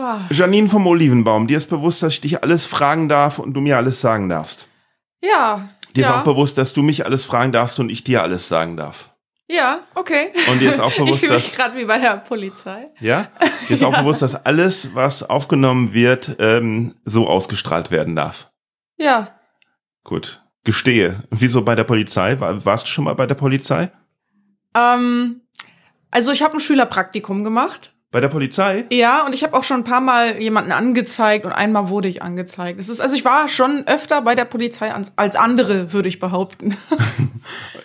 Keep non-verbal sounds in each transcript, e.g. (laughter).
aber. Janine vom Olivenbaum, dir ist bewusst, dass ich dich alles fragen darf und du mir alles sagen darfst. Ja. Dir ja. ist auch bewusst, dass du mich alles fragen darfst und ich dir alles sagen darf. Ja, okay. Und dir ist auch (laughs) bewusst, ich fühle mich dass gerade wie bei der Polizei. ja, dir ist (laughs) auch bewusst, dass alles, was aufgenommen wird, ähm, so ausgestrahlt werden darf. Ja. Gut. Gestehe. Wieso bei der Polizei? War, warst du schon mal bei der Polizei? Ähm, also ich habe ein Schülerpraktikum gemacht. Bei der Polizei? Ja, und ich habe auch schon ein paar Mal jemanden angezeigt und einmal wurde ich angezeigt. Es ist, also ich war schon öfter bei der Polizei als, als andere, würde ich behaupten.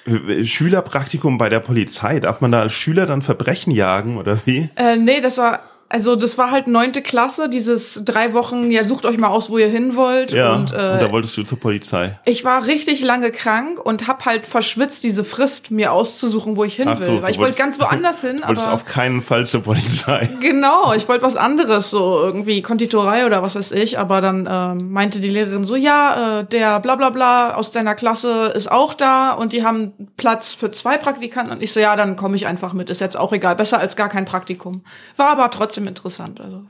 (laughs) Schülerpraktikum bei der Polizei. Darf man da als Schüler dann Verbrechen jagen oder wie? äh, nee, das war, also das war halt neunte Klasse, dieses drei Wochen, ja, sucht euch mal aus, wo ihr hin wollt. Ja. Und, Und, äh, da wolltest du zur Polizei. ich war richtig lange krank und hab halt verschwitzt, diese Frist mir auszusuchen, wo ich hin Ach so, will. du Weil ich wollte ganz woanders hin, Du (laughs) wolltest aber. auf keinen Fall zur Polizei. (laughs) Genau, ich wollte was anderes, so irgendwie Konditorei oder was weiß ich, aber dann ähm, meinte die Lehrerin so, ja, äh, der bla bla bla aus deiner Klasse ist auch da und die haben Platz für zwei Praktikanten und ich so, ja, dann komme ich einfach mit, ist jetzt auch egal, besser als gar kein Praktikum. War aber trotzdem interessant, also.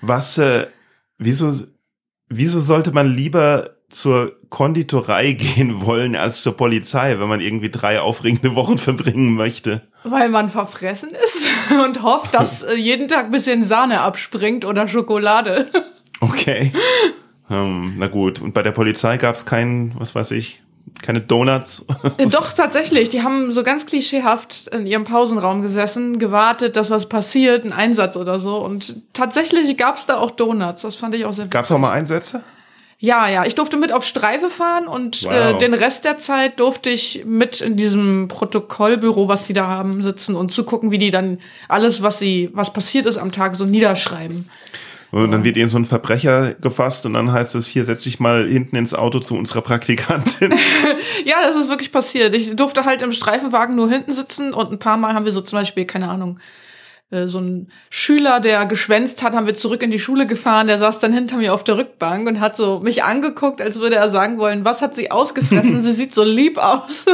Was, äh, wieso, wieso sollte man lieber zur Konditorei (laughs) gehen wollen als zur Polizei, wenn man irgendwie drei aufregende Wochen (laughs) verbringen möchte? Weil man verfressen ist (laughs) und hofft, dass äh, jeden Tag ein bisschen Sahne abspringt oder Schokolade. Okay. Hm, na gut. Und bei der Polizei gab es keinen, was weiß ich, keine Donuts. Äh, Doch, tatsächlich. Die haben so ganz klischeehaft in ihrem Pausenraum gesessen, gewartet, dass was passiert, ein Einsatz oder so. Und tatsächlich gab's da auch Donuts. Das fand ich auch sehr Gab es auch mal Einsätze? Ja, ja. Ich durfte mit auf Streife fahren und Wow. äh, den Rest der Zeit durfte ich mit in diesem Protokollbüro, was sie da haben, sitzen und zugucken, wie die dann alles, was sie, was passiert ist am Tag, so niederschreiben. Und dann wird ihnen so ein Verbrecher gefasst und dann heißt es, hier setz dich mal hinten ins Auto zu unserer Praktikantin. (laughs) Ja, das ist wirklich passiert. Ich durfte halt im Streifenwagen nur hinten sitzen und ein paar Mal haben wir so zum Beispiel, keine Ahnung, äh, so ein Schüler, der geschwänzt hat, haben wir zurück in die Schule gefahren, der saß dann hinter mir auf der Rückbank und hat so mich angeguckt, als würde er sagen wollen, was hat sie ausgefressen? (laughs) sie sieht so lieb aus.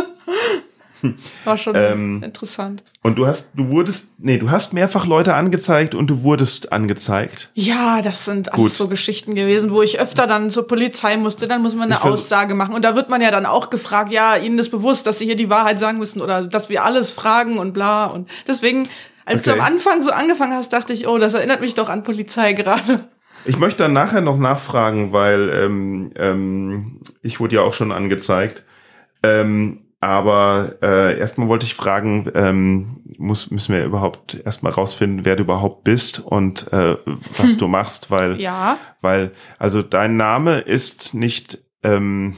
(laughs) War schon Ähm, interessant. Und du hast, du wurdest, nee, du hast mehrfach Leute angezeigt und du wurdest angezeigt. Ja, das sind Gut. alles so Geschichten gewesen, wo ich öfter dann zur Polizei musste, dann muss man eine Ich Aussage machen. Und da wird man ja dann auch gefragt, ja, Ihnen ist bewusst, dass Sie hier die Wahrheit sagen müssen oder dass wir alles fragen und bla. Und deswegen, als Okay. du am Anfang so angefangen hast, dachte ich, oh, das erinnert mich doch an Polizei gerade. Ich möchte dann nachher noch nachfragen, weil ähm, ähm, ich wurde ja auch schon angezeigt. Ähm, aber äh, erstmal wollte ich fragen, ähm, muss, müssen wir überhaupt erstmal rausfinden, wer du überhaupt bist und äh, was du (laughs) machst, weil, Ja, weil, also dein Name ist nicht ähm,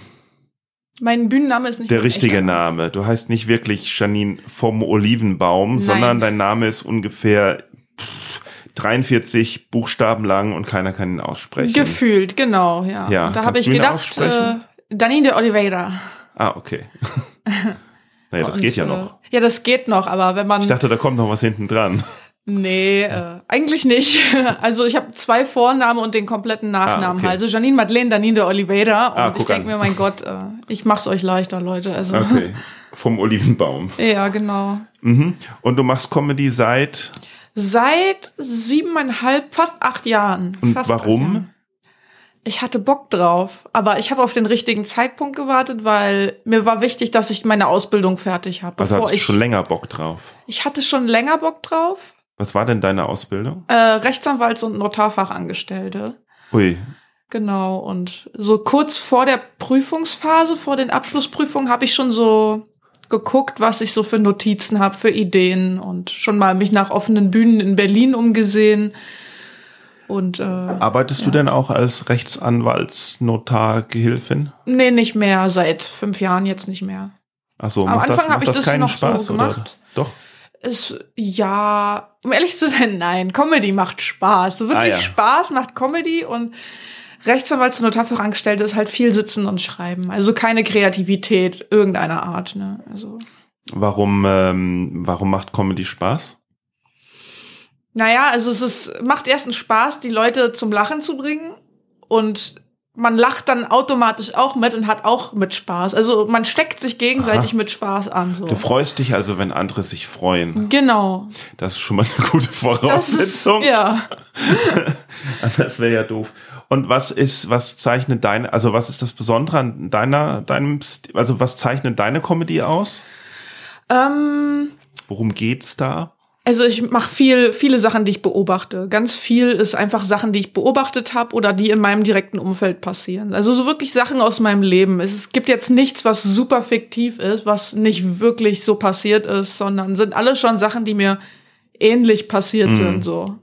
mein Bühnenname ist nicht der richtige Name. Du heißt nicht wirklich Janine vom Olivenbaum, Nein. sondern dein Name ist ungefähr pff, 43 Buchstaben lang und keiner kann ihn aussprechen. Gefühlt, genau, ja. Ja, und da habe ich gedacht, äh? Danine de Oliveira. Ah, okay. (laughs) (laughs) naja, das Und, geht ja äh, noch. Ja, das geht noch, aber wenn man Ich dachte, da kommt noch was hinten dran. Nee, äh, eigentlich nicht. (laughs) Also ich habe zwei Vornamen und den kompletten Nachnamen. Ah, okay. Also Janine Madeleine Danine de Oliveira. Und Ah, ich denke mir, mein Gott, äh, ich mach's euch leichter, Leute. Also Okay. Vom Olivenbaum. (laughs) ja, genau. Mhm. Und du machst Comedy seit Seit siebeneinhalb, fast acht Jahren. und warum? Jahren. Ich hatte Bock drauf, aber ich habe auf den richtigen Zeitpunkt gewartet, weil mir war wichtig, dass ich meine Ausbildung fertig habe. Also hast du ich, schon länger Bock drauf. ich hatte schon länger Bock drauf. Was war denn deine Ausbildung? Äh, Rechtsanwalts- und Notarfachangestellte. Ui. Genau, und so kurz vor der Prüfungsphase, vor den Abschlussprüfungen, habe ich schon so geguckt, was ich so für Notizen habe, für Ideen und schon mal mich nach offenen Bühnen in Berlin umgesehen. Und äh, Arbeitest du denn auch als Rechtsanwaltsnotargehilfin? nee, nicht mehr, seit fünf Jahren jetzt nicht mehr. Achso, Am macht das, Anfang hab macht ich das das keinen noch so Spaß? oder? gemacht. Doch. Es, ja, um ehrlich zu sein, nein, Comedy macht Spaß. So wirklich Ah, ja. Spaß macht Comedy und Rechtsanwalts- und Notarfachangestellte ist halt viel sitzen und schreiben. Also keine Kreativität irgendeiner Art. Ne? Also, Warum, ähm, warum macht Comedy Spaß? Naja, also es ist, macht erstens Spaß, die Leute zum Lachen zu bringen. Und man lacht dann automatisch auch mit und hat auch mit Spaß. Also man steckt sich gegenseitig Aha. mit Spaß an. So. Du freust dich also, wenn andere sich freuen. Genau. Das ist schon mal eine gute (laughs) Das ist, Voraussetzung. ja. (laughs) Das wäre ja doof. Und was ist, was zeichnet deine, also was ist das Besondere an deiner, deinem, also was zeichnet deine Comedy aus? Ähm, Worum geht's da? Also ich mache viel, viele Sachen, die ich beobachte. Ganz viel ist einfach Sachen, die ich beobachtet habe oder die in meinem direkten Umfeld passieren. Also so wirklich Sachen aus meinem Leben. Es, gibt jetzt nichts, was super fiktiv ist, was nicht wirklich so passiert ist, sondern sind alles schon Sachen, die mir ähnlich passiert sind. So.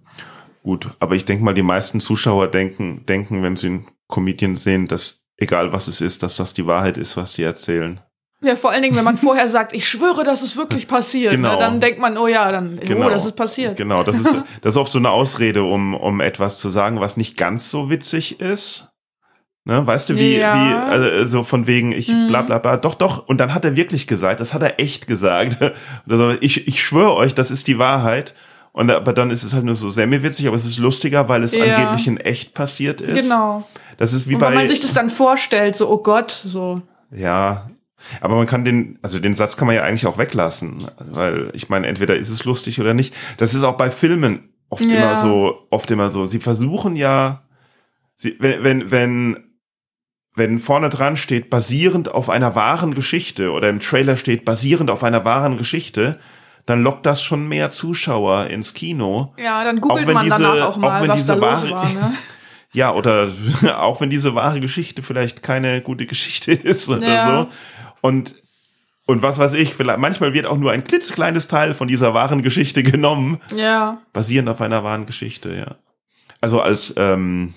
Gut, aber ich denke mal, die meisten Zuschauer denken, denken, wenn sie einen Comedian sehen, dass egal was es ist, dass das die Wahrheit ist, was die erzählen. Ja, vor allen Dingen, wenn man (laughs) vorher sagt, ich schwöre, das ist wirklich passiert. Genau. Ne? Dann denkt man, oh ja, dann, oh, das ist passiert. Genau, das ist, (laughs) das ist oft so eine Ausrede, um, um etwas zu sagen, was nicht ganz so witzig ist. Ne, weißt du, wie, Ja. wie, also so von wegen, ich Mhm. bla bla bla, doch, doch, und dann hat er wirklich gesagt, das hat er echt gesagt. (laughs) So, ich, ich schwöre euch, das ist die Wahrheit. Und aber dann ist es halt nur so semi-witzig, aber es ist lustiger, weil es Ja. angeblich in echt passiert ist. Genau. Das ist wie Und bei. wenn man sich das dann vorstellt, so, oh Gott, so. Ja, aber man kann den, also den Satz kann man ja eigentlich auch weglassen, weil ich meine, entweder ist es lustig oder nicht. Das ist auch bei Filmen oft Ja. immer so, oft immer so. Sie versuchen ja, sie, wenn, wenn, wenn, wenn vorne dran steht, basierend auf einer wahren Geschichte oder im Trailer steht, basierend auf einer wahren Geschichte, dann lockt das schon mehr Zuschauer ins Kino. Ja, dann googelt Auch man diese- danach auch auch mal, wenn was da los wahre- war. Ne? (laughs) Ja, oder (laughs) auch wenn diese wahre Geschichte vielleicht keine gute Geschichte (laughs) ist oder Ja. so. Und, und was weiß ich, vielleicht, manchmal wird auch nur ein klitzekleines Teil von dieser wahren Geschichte (laughs) genommen, Ja. basierend auf einer wahren Geschichte, ja. Also als, ähm,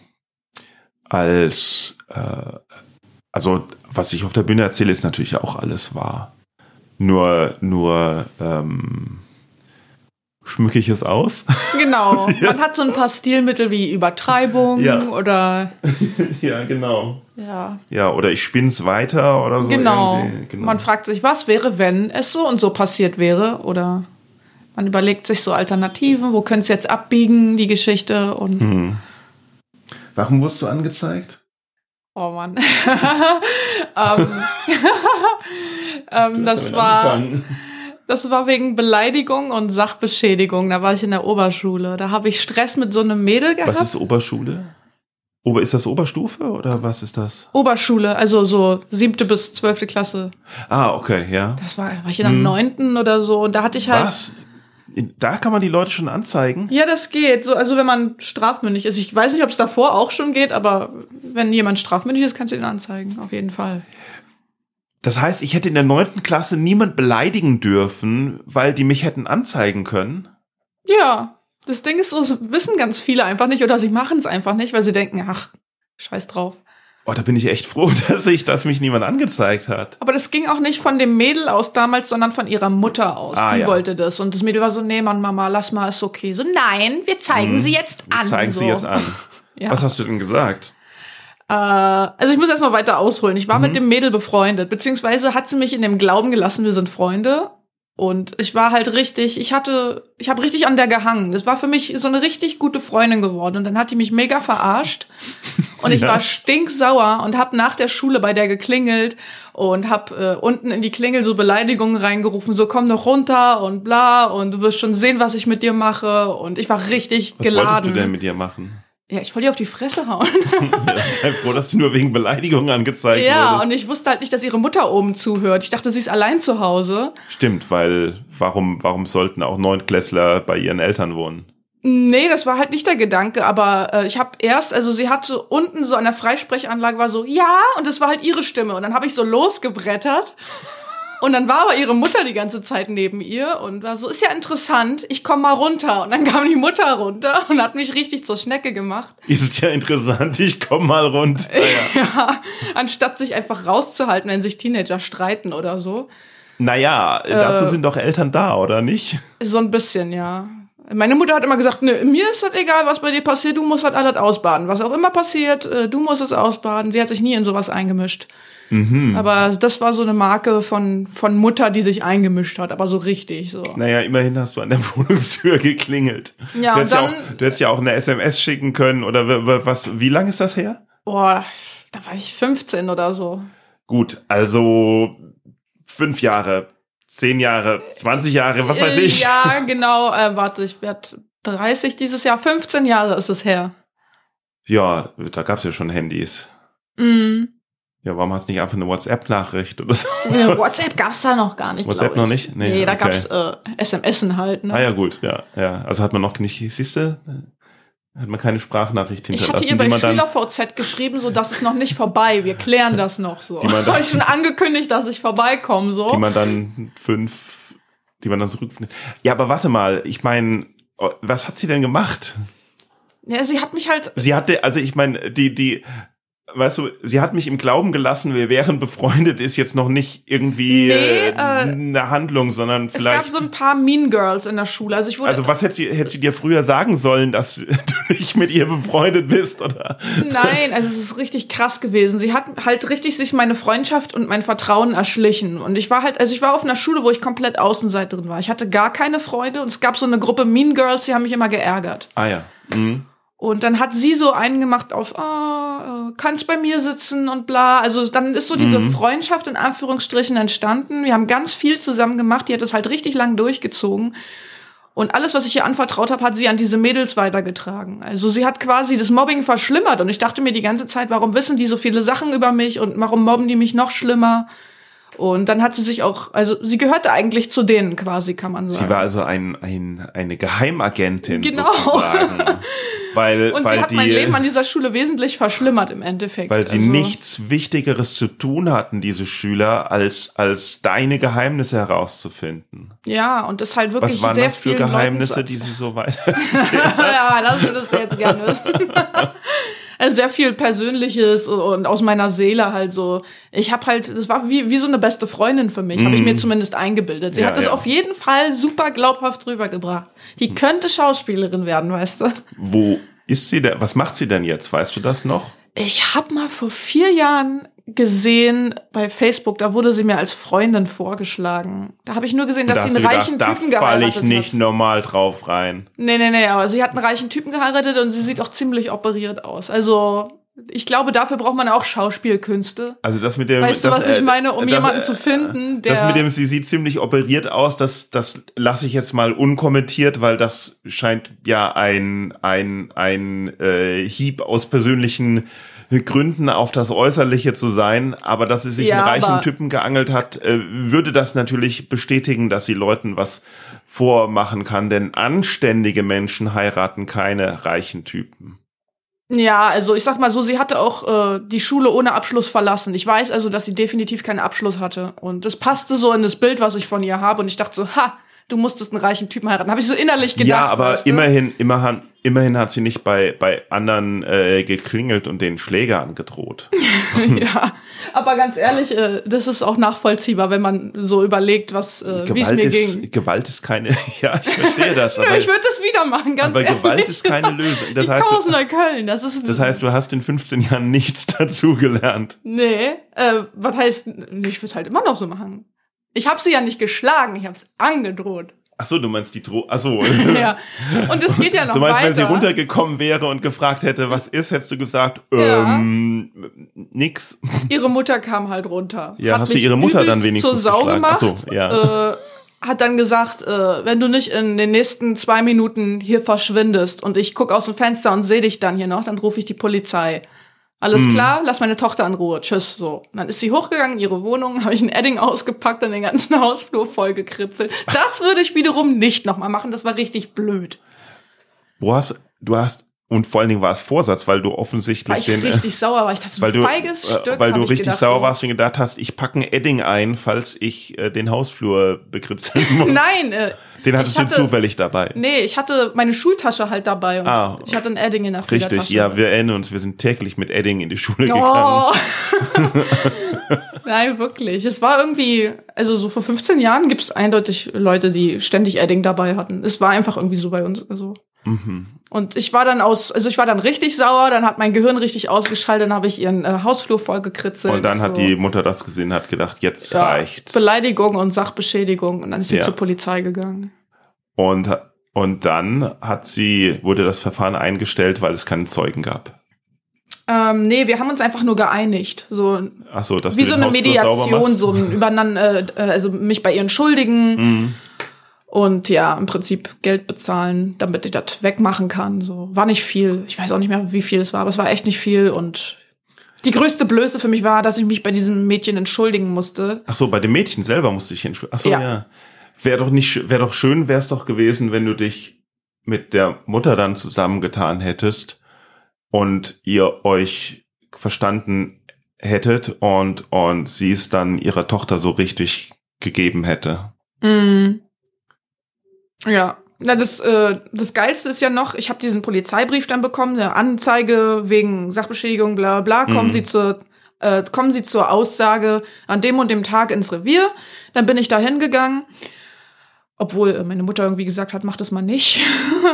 als, äh, also was ich auf der Bühne erzähle, ist natürlich auch alles wahr. Nur, nur, ähm, schmücke ich es aus? (laughs) Genau. (laughs) Man hat so ein paar Stilmittel wie Übertreibung Ja. oder (laughs) ja, genau. ja. Ja, oder ich spinn's weiter oder so. Genau. genau. Man fragt sich, was wäre, wenn es so und so passiert wäre? Oder man überlegt sich so Alternativen, wo könnte es jetzt abbiegen, die Geschichte und Hm. Warum wurdest du angezeigt? oh Mann. ähm, ähm, das war. Das war wegen Beleidigung und Sachbeschädigung. Da war ich in der Oberschule. Da habe ich Stress mit so einem Mädel gehabt. Was ist Oberschule? Ober, ist das Oberstufe oder was ist das? Oberschule, also so siebte bis zwölfte Klasse. Ah, okay, ja. Das war, war ich in der neunten oder so. Und da hatte ich halt. Was? Da kann man die Leute schon anzeigen? Ja, das geht. So, also wenn man strafmündig ist. Ich weiß nicht, ob es davor auch schon geht, aber wenn jemand strafmündig ist, kannst du ihn anzeigen. Auf jeden Fall. Das heißt, ich hätte in der neunten Klasse niemand beleidigen dürfen, weil die mich hätten anzeigen können. Ja. Das Ding ist so, es wissen ganz viele einfach nicht oder sie machen es einfach nicht, weil sie denken, ach, scheiß drauf. Oh, da bin ich echt froh, (laughs) dass ich, dass mich niemand angezeigt hat. Aber das ging auch nicht von dem Mädel aus damals, sondern von ihrer Mutter aus. Ah, die ja. wollte das. Und das Mädel war so, nee, Mann, Mama, lass mal, ist okay. So, nein, wir zeigen sie jetzt an. Zeigen so. Sie jetzt an. (laughs) Ja. Was hast du denn gesagt? Äh, also ich muss erstmal weiter ausholen. Ich war Mhm. mit dem Mädel befreundet, beziehungsweise hat sie mich in dem Glauben gelassen, wir sind Freunde. Und ich war halt richtig, ich hatte, ich habe richtig an der gehangen. Das war für mich so eine richtig gute Freundin geworden. Und dann hat die mich mega verarscht. Und ich (laughs) Ja. war stinksauer und hab nach der Schule bei der geklingelt und hab äh, unten in die Klingel so Beleidigungen reingerufen, so komm doch runter und bla und du wirst schon sehen, was ich mit dir mache. Und ich war richtig Was geladen. wolltest du denn mit ihr machen? Ja, ich wollte ihr auf die Fresse hauen. (laughs) ja, sei froh, dass du nur wegen Beleidigung angezeigt Ja, wurdest. und ich wusste halt nicht, dass ihre Mutter oben zuhört. Ich dachte, sie ist allein zu Hause. Stimmt, weil warum, warum sollten auch Neunklässler bei ihren Eltern wohnen? Nee, das war halt nicht der Gedanke, aber äh, ich habe erst, also sie hatte unten so an der Freisprechanlage war so, ja, und das war halt ihre Stimme. Und dann habe ich so losgebrettert. Und dann war aber ihre Mutter die ganze Zeit neben ihr und war so, ist ja interessant, ich komm mal runter. Und dann kam die Mutter runter und hat mich richtig zur Schnecke gemacht. Ist ja interessant, ich komm mal runter. (laughs) Ja. Ja, anstatt sich einfach rauszuhalten, wenn sich Teenager streiten oder so. Naja, Äh. dazu sind doch Eltern da, oder nicht? So ein bisschen, ja. Meine Mutter hat immer gesagt, nö, mir ist das egal, was bei dir passiert, du musst halt alles ausbaden. Was auch immer passiert, äh, du musst es ausbaden. Sie hat sich nie in sowas eingemischt. Mhm. Aber das war so eine Marke von, von Mutter, die sich eingemischt hat, aber so richtig, so. Naja, immerhin hast du an der (laughs) Wohnungstür geklingelt. Ja, du, hättest ja dann- auch, du hättest ja auch eine SMS schicken können oder was, wie lange ist das her? Boah, Da war ich 15 oder so. Gut, also fünf Jahre, zehn Jahre, 20 Jahre, was weiß ich. Ja, genau. Äh, warte, ich werde 30 dieses Jahr. 15 Jahre ist es her. Ja, da gab's ja schon Handys. Mm. Ja, warum hast du nicht einfach eine WhatsApp-Nachricht oder so? Ja, (laughs) WhatsApp gab's da noch gar nicht. WhatsApp ich. noch nicht? Nee, Nee, da okay. gab's äh, SMSen halt. Ne? Ah ja, gut, ja, ja. Also hat man noch nicht, siehst du, hat man keine Sprachnachricht Ich hinterlassen, hatte ihr bei SchülerVZ geschrieben, so das ist noch nicht vorbei. Wir klären das noch so. Die man dann- Habe ich schon angekündigt, dass ich vorbeikomme so. die man dann fünf, die man dann zurück. Ja, aber warte mal, ich meine, was hat sie denn gemacht? ja, sie hat mich halt Sie hatte, also ich meine, die, die, weißt du, sie hat mich im Glauben gelassen, wir wären befreundet, ist jetzt noch nicht irgendwie Nee, äh, äh, eine Handlung, sondern Es vielleicht. gab so ein paar Mean Girls in der Schule. Also ich wurde also was hätte sie, hätte sie dir früher sagen sollen, dass (laughs) du nicht mit ihr befreundet bist, oder? Nein, also es ist richtig krass gewesen. Sie hat halt richtig sich meine Freundschaft und mein Vertrauen erschlichen. Und ich war halt, also ich war auf einer Schule, wo ich komplett Außenseiterin war. Ich hatte gar keine Freunde und es gab so eine Gruppe Mean Girls, die haben mich immer geärgert. Ah ja. Mhm. Und dann hat sie so einen gemacht auf, äh, kannst bei mir sitzen und bla. Also dann ist so diese Freundschaft in Anführungsstrichen entstanden. Wir haben ganz viel zusammen gemacht. Die hat es halt richtig lang durchgezogen. Und alles, was ich ihr anvertraut habe, hat sie an diese Mädels weitergetragen. Also sie hat quasi das Mobbing verschlimmert. Und ich dachte mir die ganze Zeit, warum wissen die so viele Sachen über mich und warum mobben die mich noch schlimmer? Und dann hat sie sich auch, also sie gehörte eigentlich zu denen quasi, kann man sagen. Sie war also ein, ein, eine Geheimagentin Genau. sozusagen. (laughs) Weil, und weil sie hat die, mein Leben an dieser Schule wesentlich verschlimmert im Endeffekt. weil sie Also- nichts Wichtigeres zu tun hatten, diese Schüler, als, als deine Geheimnisse herauszufinden. Ja, und das halt wirklich Was waren sehr das für Geheimnisse, Leuten die sie so weiter? (laughs) ja, das würdest du jetzt gerne wissen. Also sehr viel Persönliches und aus meiner Seele halt so. Ich habe halt, das war wie, wie so eine beste Freundin für mich, habe ich mir zumindest eingebildet. Sie Mhm. Ja, hat das ja. auf jeden Fall super glaubhaft rübergebracht. Die könnte Schauspielerin werden, weißt du? Wo ist sie denn? Was macht sie denn jetzt? Weißt du das noch? Ich habe mal vor vier Jahren gesehen bei Facebook, da wurde sie mir als Freundin vorgeschlagen. Da habe ich nur gesehen, dass Da sie einen du reichen gedacht, Typen da falle geheiratet ich nicht hat. normal drauf rein. Nee, nee, nee, aber sie hat einen reichen Typen geheiratet und sie sieht auch ziemlich operiert aus. Also, ich glaube, dafür braucht man auch Schauspielkünste. Also das mit dem. Weißt du, das, was ich äh, meine, um das, jemanden äh, zu finden, der. Das mit dem, sie sieht ziemlich operiert aus, das, das lasse ich jetzt mal unkommentiert, weil das scheint ja ein, ein, ein äh, Hieb aus persönlichen Gründen auf das Äußerliche zu sein, aber dass sie sich Ja, einen reichen Typen geangelt hat, äh, würde das natürlich bestätigen, dass sie Leuten was vormachen kann, denn anständige Menschen heiraten keine reichen Typen. ja, also ich sag mal so, sie hatte auch äh, die Schule ohne Abschluss verlassen. Ich weiß also, dass sie definitiv keinen Abschluss hatte. Und das passte so in das Bild, was ich von ihr habe. Und ich dachte so, ha, du musstest einen reichen Typen heiraten. Habe ich so innerlich gedacht. ja, aber weißt du? immerhin, immerhin, immerhin hat sie nicht bei, bei anderen äh, geklingelt und den Schläger angedroht. (laughs) ja, aber ganz ehrlich, äh, das ist auch nachvollziehbar, wenn man so überlegt, was, äh, wie es mir ist, ging. Gewalt ist keine, (laughs) ja, ich verstehe das, (laughs) Nö, aber, ich würde das wieder machen, ganz aber ehrlich. Gewalt ist keine Lösung. Das ich heißt, komme aus du, Neukölln, das ist das heißt, du hast in 15 Jahren nichts dazugelernt. nee, äh, was heißt, ich würde halt immer noch so machen. Ich habe sie ja nicht geschlagen, ich habe es angedroht. Ach so, du meinst die Dro, ach so. (laughs) ja, und es geht ja noch Du meinst, weiter. wenn sie runtergekommen wäre und gefragt hätte, was ist, hättest du gesagt, Ja. ähm, nix. Ihre Mutter kam halt runter. Ja, hat hast du ihre Mutter dann wenigstens zur Sau geschlagen? gemacht. Ach so, ja. äh, hat dann gesagt, äh, wenn du nicht in den nächsten zwei Minuten hier verschwindest und ich guck aus dem Fenster und sehe dich dann hier noch, dann rufe ich die Polizei. Alles Hm. klar, lass meine Tochter in Ruhe. Tschüss. So. Und dann ist sie hochgegangen in ihre Wohnung, (laughs) habe ich ein Edding ausgepackt und den ganzen (laughs) Hausflur voll gekritzelt. Das würde ich wiederum nicht nochmal machen. Das war richtig blöd. Wo hast, du hast, und vor allen Dingen war es Vorsatz, weil du War offensichtlich ich den, äh, richtig sauer, weil ich dachte, so weil ein du, feiges äh, Stück. weil du richtig gedacht, sauer warst und gedacht hast, ich packe ein Edding ein, falls ich äh, den Hausflur bekritzeln (laughs) muss. Nein, äh, Den hattest ich du hatte- zufällig dabei. Nee, ich hatte meine Schultasche halt dabei und Ah. ich hatte ein Edding in der. Richtig, ja, wir erinnern uns, wir sind täglich mit Edding in die Schule gegangen. Oh. (laughs) (laughs) Nein, wirklich. Es war irgendwie, also so vor 15 Jahren gibt es eindeutig Leute, die ständig Edding dabei hatten. Es war einfach irgendwie so bei uns. Also. Mhm. Und ich war dann aus, also ich war dann richtig sauer, dann hat mein Gehirn richtig ausgeschaltet, dann habe ich ihren äh, Hausflur voll gekritzelt. Und dann hat so. die Mutter das gesehen, hat gedacht, jetzt ja, reicht's. Beleidigung und Sachbeschädigung und dann ist sie Ja. zur Polizei gegangen. Und, und dann hat sie, wurde das Verfahren eingestellt, weil es keinen Zeugen gab. Ähm, nee, wir haben uns einfach nur geeinigt. So Ach so, dass wie so eine Hausflur Mediation, so ein übereinander, äh, also mich bei ihr entschuldigen Mhm. Und ja, im Prinzip Geld bezahlen, damit ich das wegmachen kann. So war nicht viel. Ich weiß auch nicht mehr, wie viel es war, aber es war echt nicht viel und die größte Blöße für mich war, dass ich mich bei diesem Mädchen entschuldigen musste. Ach so, bei dem Mädchen selber musste ich entschuldigen. Ach so, ja. Ja. Wäre doch nicht, wäre doch schön, wär's doch gewesen, wenn du dich mit der Mutter dann zusammengetan hättest und ihr euch verstanden hättet und, und sie es dann ihrer Tochter so richtig gegeben hätte. Mm. Ja. Na, das, äh, das Geilste ist ja noch, ich habe diesen Polizeibrief dann bekommen, eine Anzeige wegen Sachbeschädigung, bla bla, kommen Mhm. Sie zur äh, kommen Sie zur Aussage an dem und dem Tag ins Revier. Dann bin ich da hingegangen, obwohl äh, meine Mutter irgendwie gesagt hat, mach das mal nicht.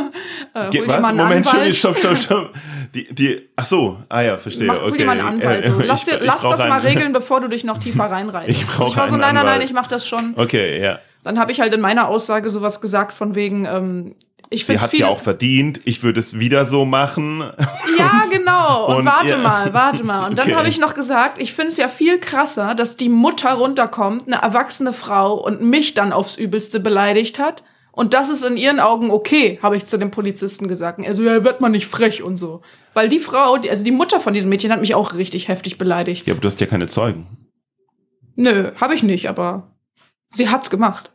(laughs) äh, Ge hol dir was? mal einen Moment, Anwalt. Stopp, stopp, stopp. (laughs) Die, die, ach so, ah ja, verstehe. Mach, hol okay. dir mal einen Anwalt. So. Lass, ich- dir, ich lass das mal einen- regeln, bevor du dich noch tiefer (laughs) reinreitest. Ich brauch ich war so, nein, nein, nein, ich mach das schon. Okay, ja. Dann habe ich halt in meiner Aussage sowas gesagt von wegen, ähm, ich Sie finde hat ja auch verdient. Ich würde es wieder so machen. (laughs) Ja, genau. Und, und warte ja. mal, warte mal. Und dann Okay. habe ich noch gesagt, ich finde es ja viel krasser, dass die Mutter runterkommt, eine erwachsene Frau und mich dann aufs Übelste beleidigt hat. Und das ist in ihren Augen okay, habe ich zu dem Polizisten gesagt. Und Er so, ja, wird man nicht frech und so. Weil die Frau, also die Mutter von diesem Mädchen hat mich auch richtig heftig beleidigt. Ja, aber du hast ja keine Zeugen. Nö, habe ich nicht, aber sie hat's gemacht.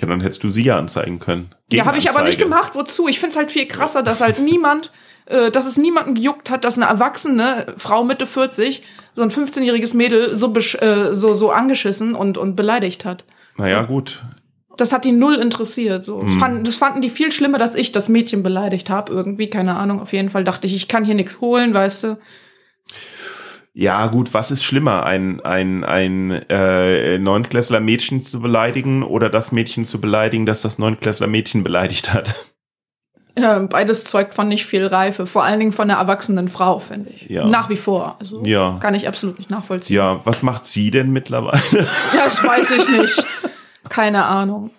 Ja, dann hättest du sie ja anzeigen können. Ja, habe ich aber nicht gemacht. Wozu? Ich find's halt viel krasser, dass halt niemand, äh, dass es niemanden gejuckt hat, dass eine erwachsene Frau Mitte 40 so ein 15-jähriges Mädel so, besch äh, so so angeschissen und und beleidigt hat. Naja, gut. Das hat die null interessiert. So, das, Hm. fanden, das fanden die viel schlimmer, dass ich das Mädchen beleidigt habe. Irgendwie, keine Ahnung. Auf jeden Fall dachte ich, ich kann hier nichts holen, weißt du. Ja, gut, was ist schlimmer, ein, ein, ein äh, Neunklässler Mädchen zu beleidigen oder das Mädchen zu beleidigen, das das Neunklässler Mädchen beleidigt hat? Ja, beides zeugt von nicht viel Reife, vor allen Dingen von einer erwachsenen Frau, finde ich. Ja. Nach wie vor. Also Ja. kann ich absolut nicht nachvollziehen. Ja, was macht sie denn mittlerweile? (laughs) Das weiß ich nicht. Keine Ahnung.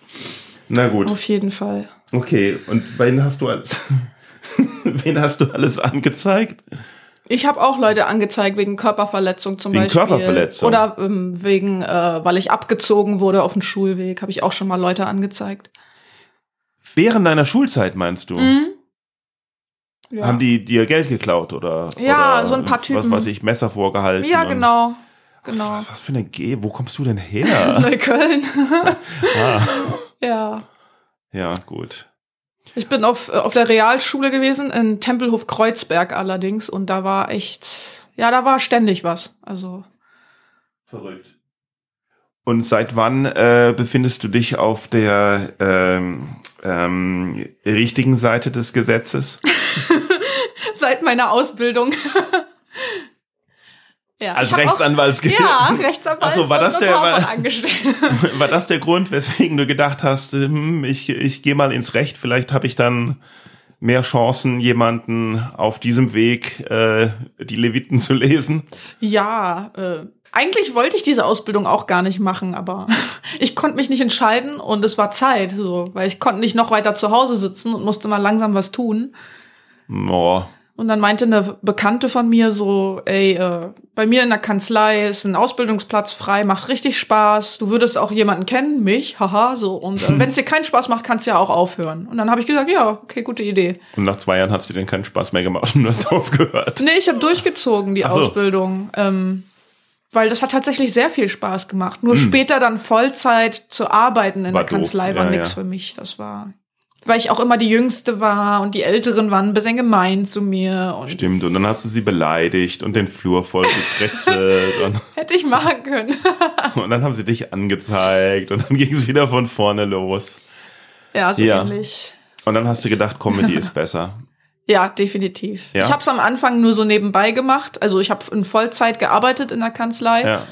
Na gut, Auf jeden Fall. okay. Und wen hast du alles, (laughs) wen hast du alles angezeigt? Ich habe auch Leute angezeigt wegen Körperverletzung zum Wegen Beispiel. Körperverletzung? Oder ähm, wegen, äh, weil ich abgezogen wurde auf dem Schulweg, habe ich auch schon mal Leute angezeigt. Während deiner Schulzeit meinst du? Mhm. Ja, Haben die dir Geld geklaut oder? Ja, oder so ein paar Was Typen. weiß ich, Messer vorgehalten? ja genau. Genau. Was, was für eine G? Wo kommst du denn her? (laughs) Neukölln. ah, (laughs) ja. ja, gut. Ich bin auf, äh, auf der Realschule gewesen, in Tempelhof Kreuzberg allerdings, und da war echt, ja, da war ständig was. Also, Verrückt. Und seit wann äh, befindest du dich auf der ähm, ähm, richtigen Seite des Gesetzes? (laughs) seit meiner Ausbildung. (laughs) ja, Als Rechtsanwalt. Ja, Rechtsanwalt Ach so, war das der- war-. (laughs) War das der Grund, weswegen du gedacht hast, hm, ich, ich gehe mal ins Recht, vielleicht habe ich dann mehr Chancen, jemanden auf diesem Weg äh, die Leviten zu lesen? Ja, äh, eigentlich wollte ich diese Ausbildung auch gar nicht machen, aber (laughs) ich konnte mich nicht entscheiden und es war Zeit, so, weil ich konnte nicht noch weiter zu Hause sitzen und musste mal langsam was tun. Oh, Und dann meinte eine Bekannte von mir so, ey, äh, bei mir in der Kanzlei ist ein Ausbildungsplatz frei, macht richtig Spaß. Du würdest auch jemanden kennen, mich, haha, so. Und äh, (laughs) wenn es dir keinen Spaß macht, kannst du ja auch aufhören. Und dann habe ich gesagt, ja, okay, gute Idee. und nach zwei Jahren hat es dir dann keinen Spaß mehr gemacht und du hast (laughs) aufgehört. Nee, ich habe durchgezogen die so. Ausbildung. Ähm, weil das hat tatsächlich sehr viel Spaß gemacht. Nur später dann Vollzeit zu arbeiten in Hm. War der Kanzlei doof, war ja, nix ja. für mich. Das war, weil ich auch immer die Jüngste war und die Älteren waren ein bisschen gemein zu mir und Stimmt, und dann hast du sie beleidigt und den Flur voll (laughs) gekretzelt und, hätte ich machen können. (laughs) und dann haben sie dich angezeigt und dann ging es wieder von vorne los. ja, so Ja. ähnlich. Und dann hast du gedacht, Comedy ist besser. (laughs) Ja, definitiv. Ja. Ich habe es am Anfang nur so nebenbei gemacht. Also ich habe in Vollzeit gearbeitet in der Kanzlei. Ja.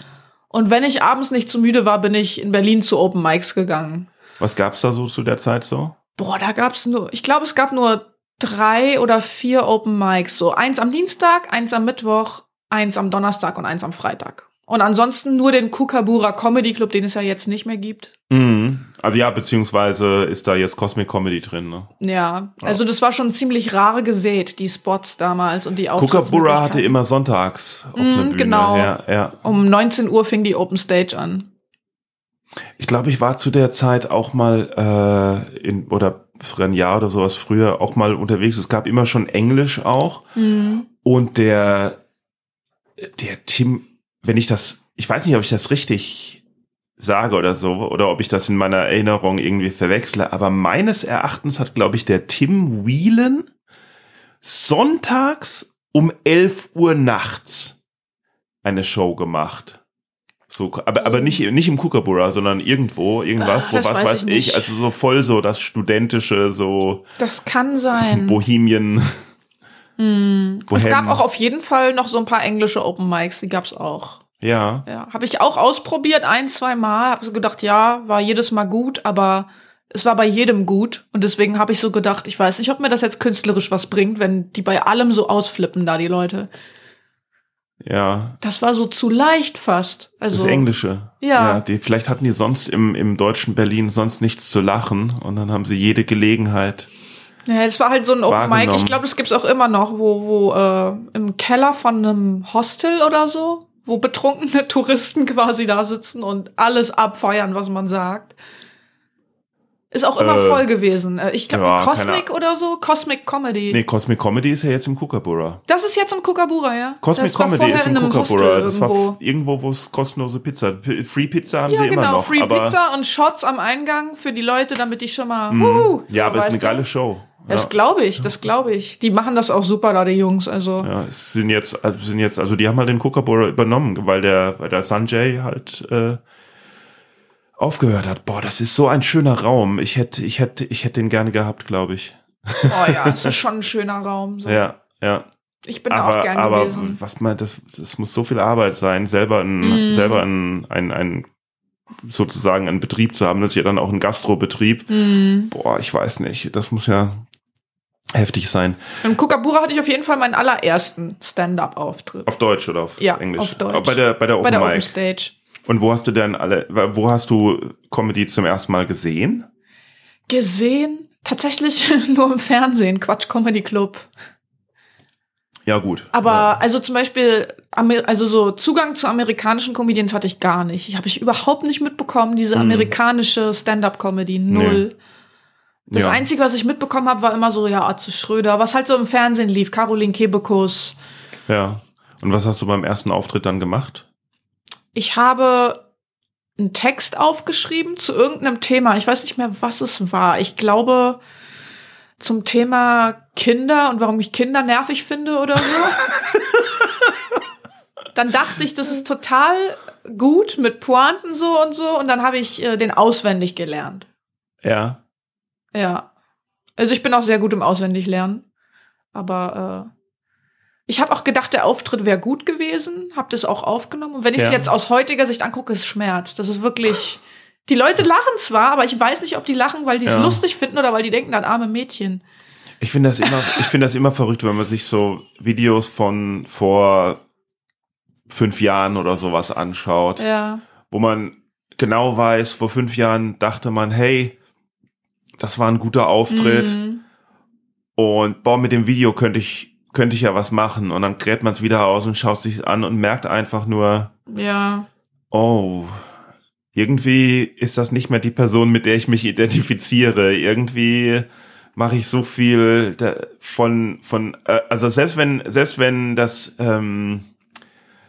Und wenn ich abends nicht zu müde war, bin ich in Berlin zu Open Mics gegangen. Was gab's da so zu der Zeit so? Boah, da gab's nur, ich glaube, es gab nur drei oder vier Open Mics. So eins am Dienstag, eins am Mittwoch, eins am Donnerstag und eins am Freitag. Und ansonsten nur den Kukabura Comedy Club, den es ja jetzt nicht mehr gibt. Mhm. Also ja, beziehungsweise ist da jetzt Cosmic Comedy drin, ne? Ja, also das war schon ziemlich rar gesät, die Spots damals und die Kukabura Auftrittsmöglichkeiten. hatte immer sonntags offene Mhm, Bühne. genau. Ja, ja. Um 19 Uhr fing die Open Stage an. Ich glaube, ich war zu der Zeit auch mal äh, in oder sogar ein Jahr oder sowas früher auch mal unterwegs. Es gab immer schon Englisch auch und der der Tim, wenn ich das, ich weiß nicht, ob ich das richtig sage oder so oder ob ich das in meiner Erinnerung irgendwie verwechsle, aber meines Erachtens hat, glaube ich, der Tim Whelan sonntags um 11 Uhr nachts eine Show gemacht. So, aber, aber nicht, nicht im Kookaburra, sondern irgendwo, irgendwas, Ah, wo was weiß weiß ich ich, also so voll so das studentische, so Das kann sein. Bohemien. Es Bohem. gab auch auf jeden Fall noch so ein paar englische Open Mics, die gab's auch. Ja, Ja, habe ich auch ausprobiert ein, zwei Mal, habe so gedacht, ja, war jedes Mal gut, aber es war bei jedem gut und deswegen habe ich so gedacht, ich weiß nicht, ob mir das jetzt künstlerisch was bringt, wenn die bei allem so ausflippen da die Leute. Ja. Das war so zu leicht fast. Also Das Englische. Ja. die, vielleicht hatten die sonst im, im deutschen Berlin sonst nichts zu lachen und dann haben sie jede Gelegenheit. Ja, das war halt so ein Open Mic. Ich glaube, das gibt's auch immer noch, wo, wo äh, im Keller von einem Hostel oder so, wo betrunkene (laughs) Touristen quasi da sitzen und alles abfeiern, was man sagt. Ist auch immer Äh, voll gewesen. Äh, Ich glaube, ja, Cosmic oder so, Cosmic Comedy. Nee, Cosmic Comedy ist ja jetzt im Kookaburra. Das ist jetzt im Kookaburra, ja. Cosmic das Comedy ist im Kookaburra. Das war irgendwo. wo es kostenlose Pizza, P- Free Pizza haben Ja, sie immer genau. noch. Free aber, Pizza und Shots am Eingang für die Leute, damit die schon mal. Wuhu, Ja, so, aber es ist eine geile Show. Das Ja. glaube ich, das glaube ich. Die machen das auch super da, die Jungs. Also Ja, es sind jetzt, also sind jetzt, also die haben halt den Kookaburra übernommen, weil der, weil der Sanjay halt äh, aufgehört hat. Boah, das ist so ein schöner Raum. Ich hätte, ich hätte, ich hätte den gerne gehabt, glaube ich. Oh ja, es (laughs) ist schon ein schöner Raum. So. Ja, ja. Ich bin aber, auch gern aber gewesen. was man, das, das muss so viel Arbeit sein, selber ein, Mm. selber ein, ein, ein, sozusagen einen Betrieb zu haben. Das ist ja dann auch ein Gastrobetrieb. Mhm. Boah, ich weiß nicht. Das muss ja heftig sein. Im Kookaburra hatte ich auf jeden Fall meinen allerersten Stand-up-Auftritt. Auf Deutsch oder auf Ja, Englisch? auf Deutsch. Aber Bei der, bei der Open Bei der Open. Stage. Und wo hast du denn alle, wo hast du Comedy zum ersten Mal gesehen? Gesehen? Tatsächlich (laughs) nur im Fernsehen, Quatsch Comedy Club. Ja, gut. Aber ja. also zum Beispiel, also so Zugang zu amerikanischen Comedians hatte ich gar nicht. Ich habe ich überhaupt nicht mitbekommen, diese amerikanische Stand-up-Comedy. Null. Das ja. Einzige, was ich mitbekommen habe, war immer so, ja, Atze Schröder, was halt so im Fernsehen lief, Caroline Kebekus. Ja. Und was hast du beim ersten Auftritt dann gemacht? Ich habe einen Text aufgeschrieben zu irgendeinem Thema. Ich weiß nicht mehr, was es war. Ich glaube zum Thema Kinder und warum ich Kinder nervig finde oder so. (laughs) dann dachte ich, das ist total gut mit Pointen so und so. Und dann habe ich äh, den auswendig gelernt. Ja. Ja. Also ich bin auch sehr gut im Auswendiglernen. Aber äh, ich habe auch gedacht, der Auftritt wäre gut gewesen, habe das auch aufgenommen. Und wenn ich es Ja. jetzt aus heutiger Sicht angucke, ist Schmerz. Das ist wirklich. Die Leute lachen zwar, aber ich weiß nicht, ob die lachen, weil die es Ja. lustig finden oder weil die denken, das arme Mädchen. Ich finde das immer, ich finde das immer verrückt, wenn man sich so Videos von vor fünf Jahren oder sowas anschaut, Ja. wo man genau weiß, vor fünf Jahren dachte man, hey, das war ein guter Auftritt Mhm. und boah, mit dem Video könnte ich, könnte ich ja was machen und dann gräbt man es wieder aus und schaut sich an und merkt einfach nur, Ja. oh, irgendwie ist das nicht mehr die Person, mit der ich mich identifiziere. Irgendwie mache ich so viel von von äh, also selbst wenn selbst wenn das ähm,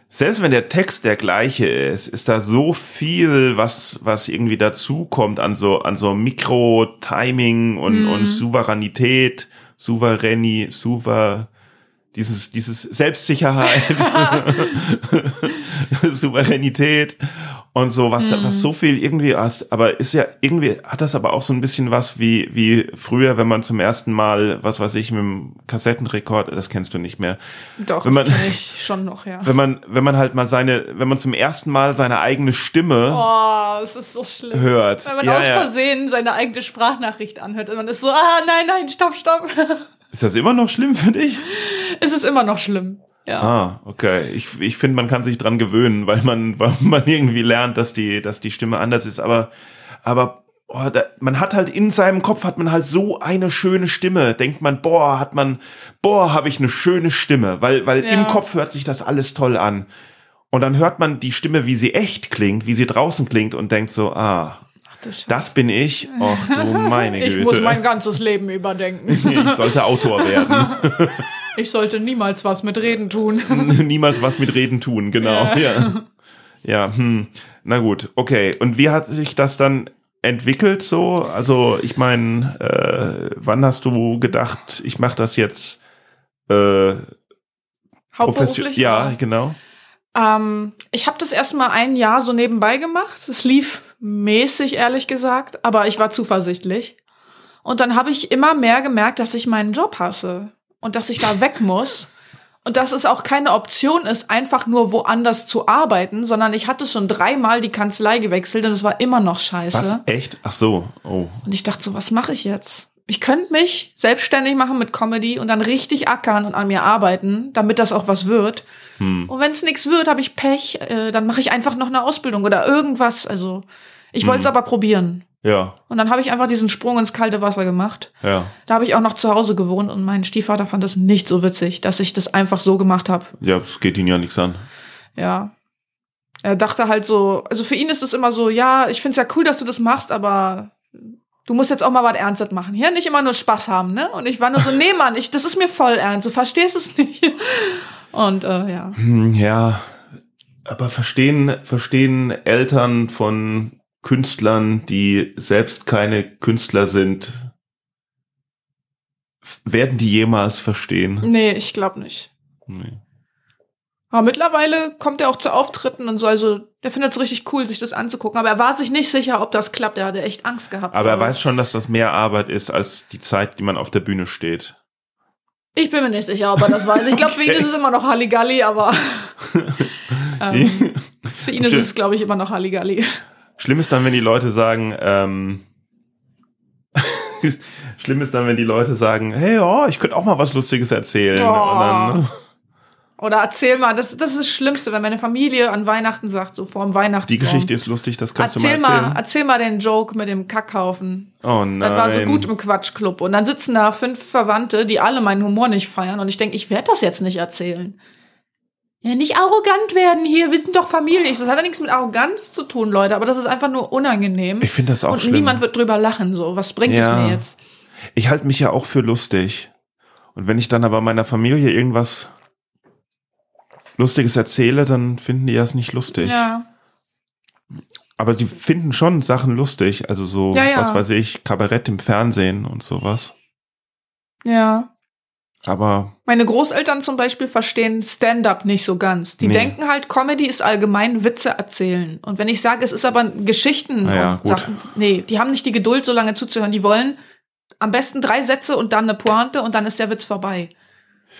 selbst wenn der Text der gleiche ist, ist da so viel, was was irgendwie dazu kommt an so an so Mikro Timing und und Souveränität, souveräni, souver dieses dieses Selbstsicherheit, (laughs) Souveränität und so was was so viel irgendwie hast, aber ist ja irgendwie hat das aber auch so ein bisschen was wie wie früher, wenn man zum ersten Mal was weiß ich mit dem Kassettenrekord, das kennst du nicht mehr, Doch, Wenn das man- kenn ich schon noch, ja. wenn man wenn man halt mal seine wenn man zum ersten Mal seine eigene Stimme Oh, es ist so schlimm. hört, Wenn man ja, aus ja. Versehen seine eigene Sprachnachricht anhört und man ist so, ah, nein, nein, stopp, stopp. Ist das immer noch schlimm für dich? es ist immer noch schlimm. Ja. Ah, okay. Ich, ich finde, man kann sich dran gewöhnen, weil man, (laughs) weil man irgendwie lernt, dass die, dass die Stimme anders ist. Aber, aber oh, da, man hat halt in seinem Kopf hat man halt so eine schöne Stimme. Denkt man, boah, hat man, boah, habe ich eine schöne Stimme, weil, weil Ja. im Kopf hört sich das alles toll an. Und dann hört man die Stimme, wie sie echt klingt, wie sie draußen klingt und denkt so, ah. Das bin ich. Och du meine (laughs) Güte. ich muss mein ganzes Leben überdenken. (laughs) ich sollte Autor werden. (laughs) Ich sollte niemals was mit Reden tun. Niemals was mit Reden tun, genau. Ja. Ja, hm. Na gut, okay. Und wie hat sich das dann entwickelt so? Also, ich meine, äh, wann hast du gedacht, ich mache das jetzt äh, Hauptberuflich? Ja, oder? genau. Ähm, ich habe das erstmal ein Jahr so nebenbei gemacht. Es lief mäßig, ehrlich gesagt, aber ich war zuversichtlich. Und dann habe ich immer mehr gemerkt, dass ich meinen Job hasse und dass ich da weg muss. Und dass es auch keine Option ist, einfach nur woanders zu arbeiten, sondern ich hatte schon dreimal die Kanzlei gewechselt und es war immer noch scheiße. Was? Echt? Ach so. Oh. Und ich dachte so, was mache ich jetzt? Ich könnte mich selbstständig machen mit Comedy und dann richtig ackern und an mir arbeiten, damit das auch was wird. Hm. Und wenn es nichts wird, habe ich Pech, äh, dann mache ich einfach noch eine Ausbildung oder irgendwas. Also ich wollte es aber probieren. Ja, Und dann habe ich einfach diesen Sprung ins kalte Wasser gemacht. ja. Da habe ich auch noch zu Hause gewohnt und mein Stiefvater fand das nicht so witzig, dass ich das einfach so gemacht habe. Ja, es geht ihn ja nichts an. Ja. Er dachte halt so, also für ihn ist es immer so, ja, ich find's ja cool, dass du das machst, aber du musst jetzt auch mal was Ernstes machen. Hier nicht immer nur Spaß haben, ne? Und ich war nur so, nee, Mann, ich, das ist mir voll ernst, du verstehst es nicht. Und äh, ja. Hm, ja, aber verstehen, verstehen Eltern von Künstlern, die selbst keine Künstler sind, werden die jemals verstehen? Nee, ich glaube nicht. Nee. Aber mittlerweile kommt er auch zu Auftritten und so, also der findet es richtig cool, sich das anzugucken. Aber er war sich nicht sicher, ob das klappt. Er hatte echt Angst gehabt. Aber er weiß schon, dass das mehr Arbeit ist als die Zeit, die man auf der Bühne steht. Ich bin mir nicht sicher, ob er das weiß. Ich glaube, für ihn Okay. ist es immer noch Halligalli, aber (laughs) ähm, für ihn ist Okay. es, glaube ich, immer noch Halligalli. Schlimm ist dann, wenn die Leute sagen, ähm, (laughs) schlimm ist dann, wenn die Leute sagen, hey, oh, ich könnte auch mal was Lustiges erzählen. Oh. Oder erzähl mal, das, das ist das Schlimmste, wenn meine Familie an Weihnachten sagt, so vor dem Weihnachtsbaum. die Geschichte ist lustig, das kannst Erzähl du mal erzählen. mal, erzähl mal den Joke mit dem Kackhaufen. oh nein. Das war so gut im Quatschclub. Und dann sitzen da fünf Verwandte, die alle meinen Humor nicht feiern. Und ich denke, ich werde das jetzt nicht erzählen. Ja, nicht arrogant werden hier. Wir sind doch Familie. Das hat ja nichts mit Arroganz zu tun, Leute. Aber das ist einfach nur unangenehm. Ich finde das auch Und schlimm. niemand wird drüber lachen. So, was bringt Ja. es mir jetzt? Ich halte mich ja auch für lustig. Und wenn ich dann aber meiner Familie irgendwas Lustiges erzähle, dann finden die das nicht lustig. Ja. Aber sie finden schon Sachen lustig. Also so, Ja, ja. was weiß ich, Kabarett im Fernsehen und sowas. Ja. Aber Meine Großeltern zum Beispiel verstehen Stand-up nicht so ganz. Die Nee. denken halt, Comedy ist allgemein Witze erzählen. Und wenn ich sage, es ist aber Geschichten ja, und gut. Sachen, nee, die haben nicht die Geduld, so lange zuzuhören. Die wollen am besten drei Sätze und dann eine Pointe und dann ist der Witz vorbei.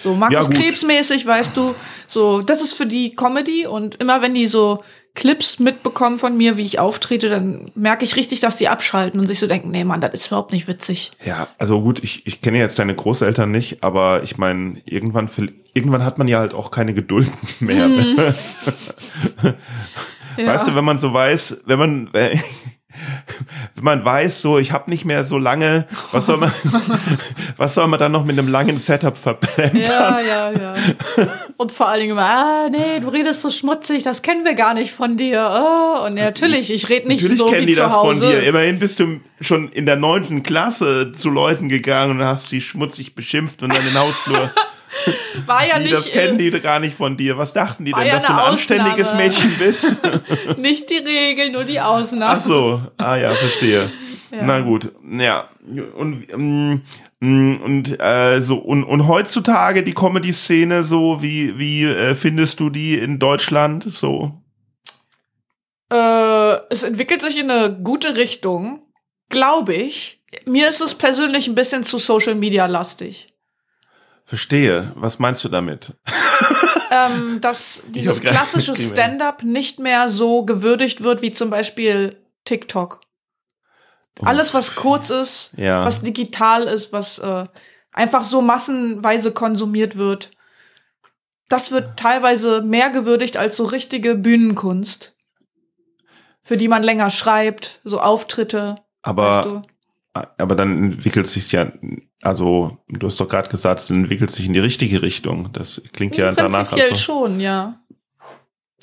So Markus Ja, gut. Krebs mäßig, weißt du, so das ist für die Comedy und immer wenn die so Clips mitbekommen von mir, wie ich auftrete, dann merke ich richtig, dass die abschalten und sich so denken, nee, Mann, das ist überhaupt nicht witzig. ja, also gut, ich, ich kenne jetzt deine Großeltern nicht, aber ich meine, irgendwann, irgendwann hat man ja halt auch keine Geduld (laughs) mehr. Ja. Weißt du, wenn man so weiß, wenn man (laughs) wenn man weiß, so ich habe nicht mehr so lange, was soll man (laughs) was soll man dann noch mit einem langen Setup verplempern? Ja, ja, ja. Und vor allen Dingen immer, ah, nee, du redest so schmutzig, das kennen wir gar nicht von dir. Oh, und natürlich, ich rede nicht Natürlich so kennen wie die zu das Hause. von dir. Immerhin bist du schon in der neunten Klasse zu Leuten gegangen und hast die schmutzig beschimpft und dann den Hausflur. (laughs) (laughs) War ja die, nicht, das kennen äh, die gar nicht von dir. Was dachten die denn, ja dass du ein eine anständiges Ausnahme. Mädchen bist? (laughs) nicht die Regel, nur die Ausnahme. Ach so, ah ja, verstehe. Ja. Na gut, ja. Und, ähm, mh, und, äh, so, und, und heutzutage die Comedy-Szene, so, wie, wie äh, findest du die in Deutschland? So? Äh, es entwickelt sich in eine gute Richtung, glaube ich. Mir ist es persönlich ein bisschen zu Social Media lastig. Verstehe. Was meinst du damit? ähm, dass (laughs) dieses klassische. Stand-up nicht mehr so gewürdigt wird wie zum Beispiel TikTok. Alles, was kurz ist, Oh. Ja. was digital ist, was äh, einfach so massenweise konsumiert wird, das wird teilweise mehr gewürdigt als so richtige Bühnenkunst, für die man länger schreibt, so Auftritte. Aber, weißt du? aber dann entwickelt sich ja, also du hast doch gerade gesagt, es entwickelt sich in die richtige Richtung. Das klingt ja danach. Prinzipiell schon, ja.